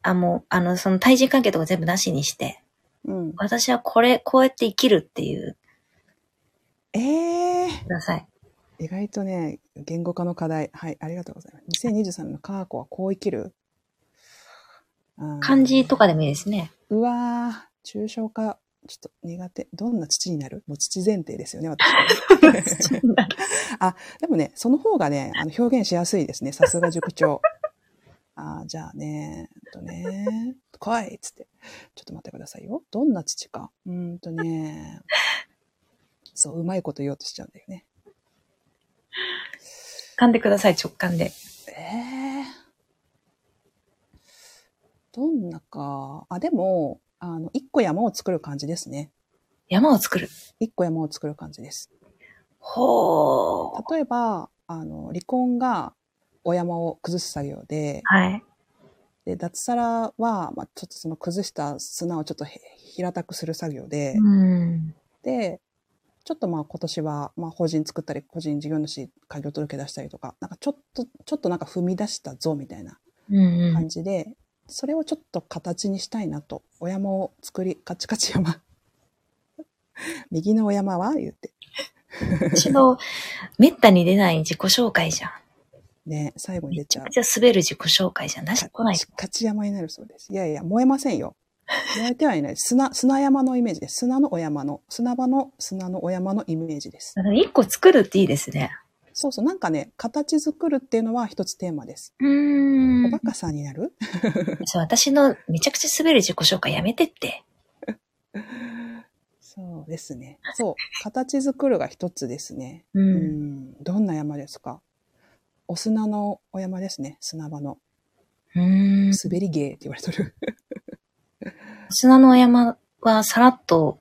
A: あ、もう、あの、その対人関係とか全部なしにして、
B: うん。
A: 私はこれ、こうやって生きるっていう、
B: ええー、
A: ください。
B: 意外とね、言語化の課題。はい、ありがとうございます。2023年のカーコはこう生きる？
A: 漢字とかでもいいですね。
B: うわー、抽象化、ちょっと苦手。どんな父になる？もう父前提ですよね、私。でもね、その方がね、あの表現しやすいですね。さすが塾長。あーじゃあね、えっとね、来いっつって。ちょっと待ってくださいよ。どんな父か。うーんとね、そう、うまいこと言おうとしちゃうんだよね。
A: 噛んでください、直感で。
B: ええどんなか。あ、でも、あの、一個山を作る感じですね。
A: 山を作る。
B: 一個山を作る感じです。
A: ほー。
B: 例えば、あの、離婚がお山を崩す作業で、
A: はい。
B: で、脱サラは、まあ、ちょっとその崩した砂をちょっとへ平たくする作業で、
A: うん。
B: で、ちょっとまあ今年は、まあ法人作ったり、個人事業主開業届出したりとか、なんかちょっと、ちょっとなんか踏み出したぞみたいな
A: うんうん
B: 感じで、それをちょっと形にしたいなと、お山を作り、カチカチ山。右のお山は？言って。
A: 一度、めったに出ない自己紹介じゃん。
B: ね、最後に出ちゃう
A: めちゃ滑る自己紹介じゃん。出してこない
B: カチカチ山になるそうです。いやいや、燃えませんよ。燃えてはいない。砂、砂山のイメージです。砂のお山の、砂場の砂のお山のイメージです。
A: 一個作るっていいですね。
B: そうそう、なんかね、形作るっていうのは一つテーマです。
A: うーん
B: おバ。カさんになる？
A: そう、私のめちゃくちゃ滑る自己紹介やめてって。
B: そうですね。そう、形作るが一つですね。
A: う。
B: うんん、どんな山ですか？お砂のお山ですね。砂場の。
A: うーん。
B: 滑り芸って言われてる。
A: 砂の山はさらっと、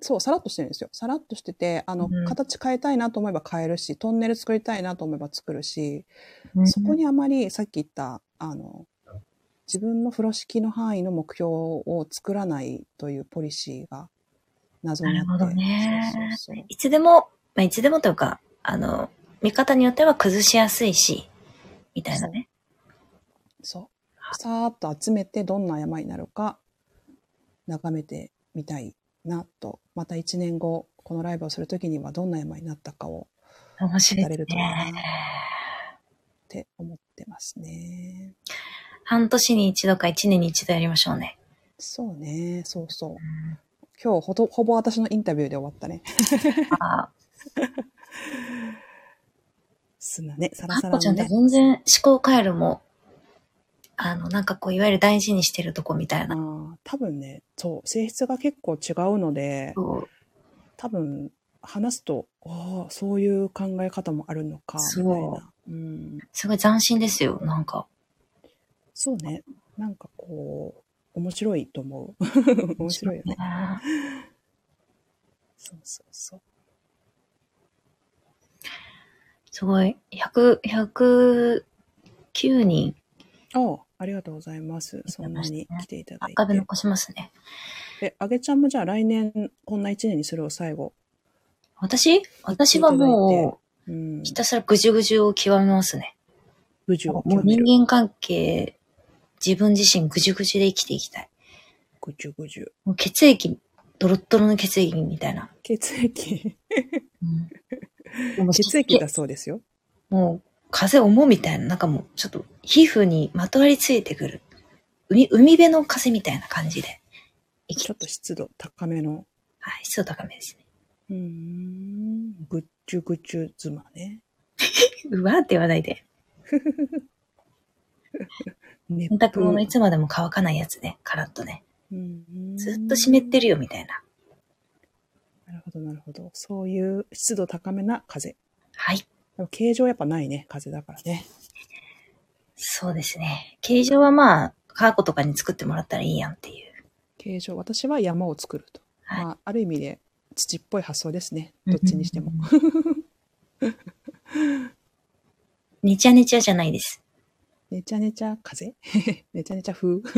B: そう、さらっとしてるんですよ。さらっとしてて、あの、
A: うん
B: 形変えたいなと思えば変えるし、トンネル作りたいなと思えば作るし、
A: うん
B: そこにあまりさっき言った、あの、自分の風呂敷の範囲の目標を作らないというポリシーが謎にあって。
A: なるほどね
B: そうそうそう
A: いつでも、まあ、いつでもというか、あの、見方によっては崩しやすいし、みたいなね。
B: そう。さーっと集めてどんな山になるか眺めてみたいなと。また1年後、このライブをするときにはどんな山になったかを
A: 面白い
B: 語れるといいな
A: ね。
B: って思ってますね。
A: 半年に一度か一年に一度やりましょうね。
B: そうね、そうそう。今日ほとほぼ私のインタビューで終わったね。
A: あ
B: 砂ね、サラ
A: あ、
B: サラ
A: っこちゃんって。全然思考回路も、あの、なんかこう、いわゆる大事にしてるとこみたい
B: あ
A: な。
B: ー多分ね、そう、性質が結構違うので、多分話すと、ああ、そういう考え方もあるのか、みたいな。うん。
A: すごい斬新ですよ、なんか。
B: そうね。なんかこう、面白いと思う。面白いよね。そうそうそう。
A: すごい。100、109人、
B: ああ、ありがとうございます。
A: て
B: そんなに来ていただいて。
A: 赤で残しますね。
B: え、あげちゃんもじゃあ来年こんな一年にするを最後。
A: 私？私はも
B: うん
A: う、ひ。たすらぐじゅぐじゅを極めますね。
B: 無事を
A: もう
B: 極める。
A: 人間関係、自分自身ぐじゅぐじゅで生きていきたい。
B: ぐじゅぐじゅ。
A: もう血液、ドロッドロの血液みたいな。
B: 血液。
A: うん、
B: 血液だそうですよ。
A: もう、風重みたいな、なんかもう、ちょっと皮膚にまとわりついてくる。海、海辺の風みたいな感じで。
B: ちょっと湿度高めの。
A: はい、湿度高めですね。
B: うーん。ぐっちゅぐちゅ妻ね。
A: うわーって言わないで。
B: 熱
A: 洗濯物いつまでも乾かないやつね、カラッとね。
B: うん
A: ずっと湿ってるよ、みたいな。
B: なるほど、なるほど。そういう湿度高めな風。
A: はい。
B: でも形状やっぱないね、風だからね。
A: そうですね。形状はまあ、カーコとかに作ってもらったらいいやんっていう。
B: 形状、私は山を作ると。
A: はい
B: まあ、ある意味で土っぽい発想ですね。どっちにしても。
A: ねちゃねちゃじゃないです。
B: ねちゃねちゃ風？ねちゃねちゃ風？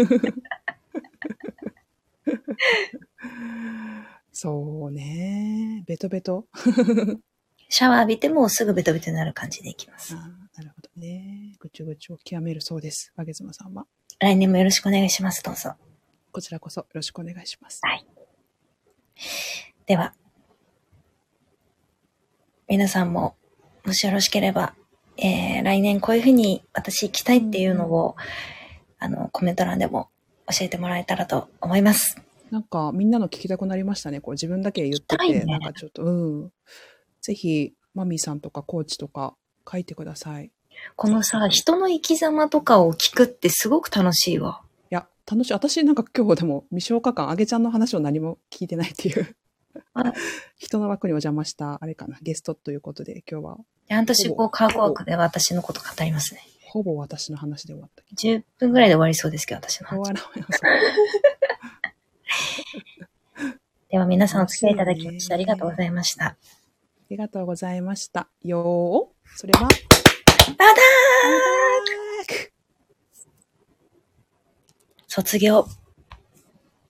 B: そうね。ベトベト。
A: シャワー浴びてもすぐベトベトになる感じでいきます
B: あ。ーなるほどね。ぐちゅぐちゅを極めるそうです。あげずまさんは。
A: 来年もよろしくお願いします、どうぞ。
B: こちらこそよろしくお願いします。
A: はい。では、皆さんも、もしよろしければ、えー、来年こういうふうに私行きたいっていうのを、あの、コメント欄でも教えてもらえたらと思います。
B: なんかみんなの聞きたくなりましたね。こう自分だけ言ってて、
A: ね
B: なんかちょっと、うん。ぜひ、マミーさんとかコーチとか書いてください。い
A: このさ、人の生き様とかを聞くってすごく楽しいわ。
B: や、楽しい。私なんか今日でも未消化感、あげちゃんの話を何も聞いてないっていう
A: あ。
B: 人の枠にお邪魔した、あれかな、ゲストということで、今日は
A: 半年後、カーコワークで私のこと語りますね。
B: ほぼ私の話で終わった。
A: 10分ぐらいで終わりそうですけど、私の話。
B: 終わらない。
A: では皆さんお付き合いいただきましてありがとうございました。
B: ありがとうございました。よー。それは、
A: バダー卒業。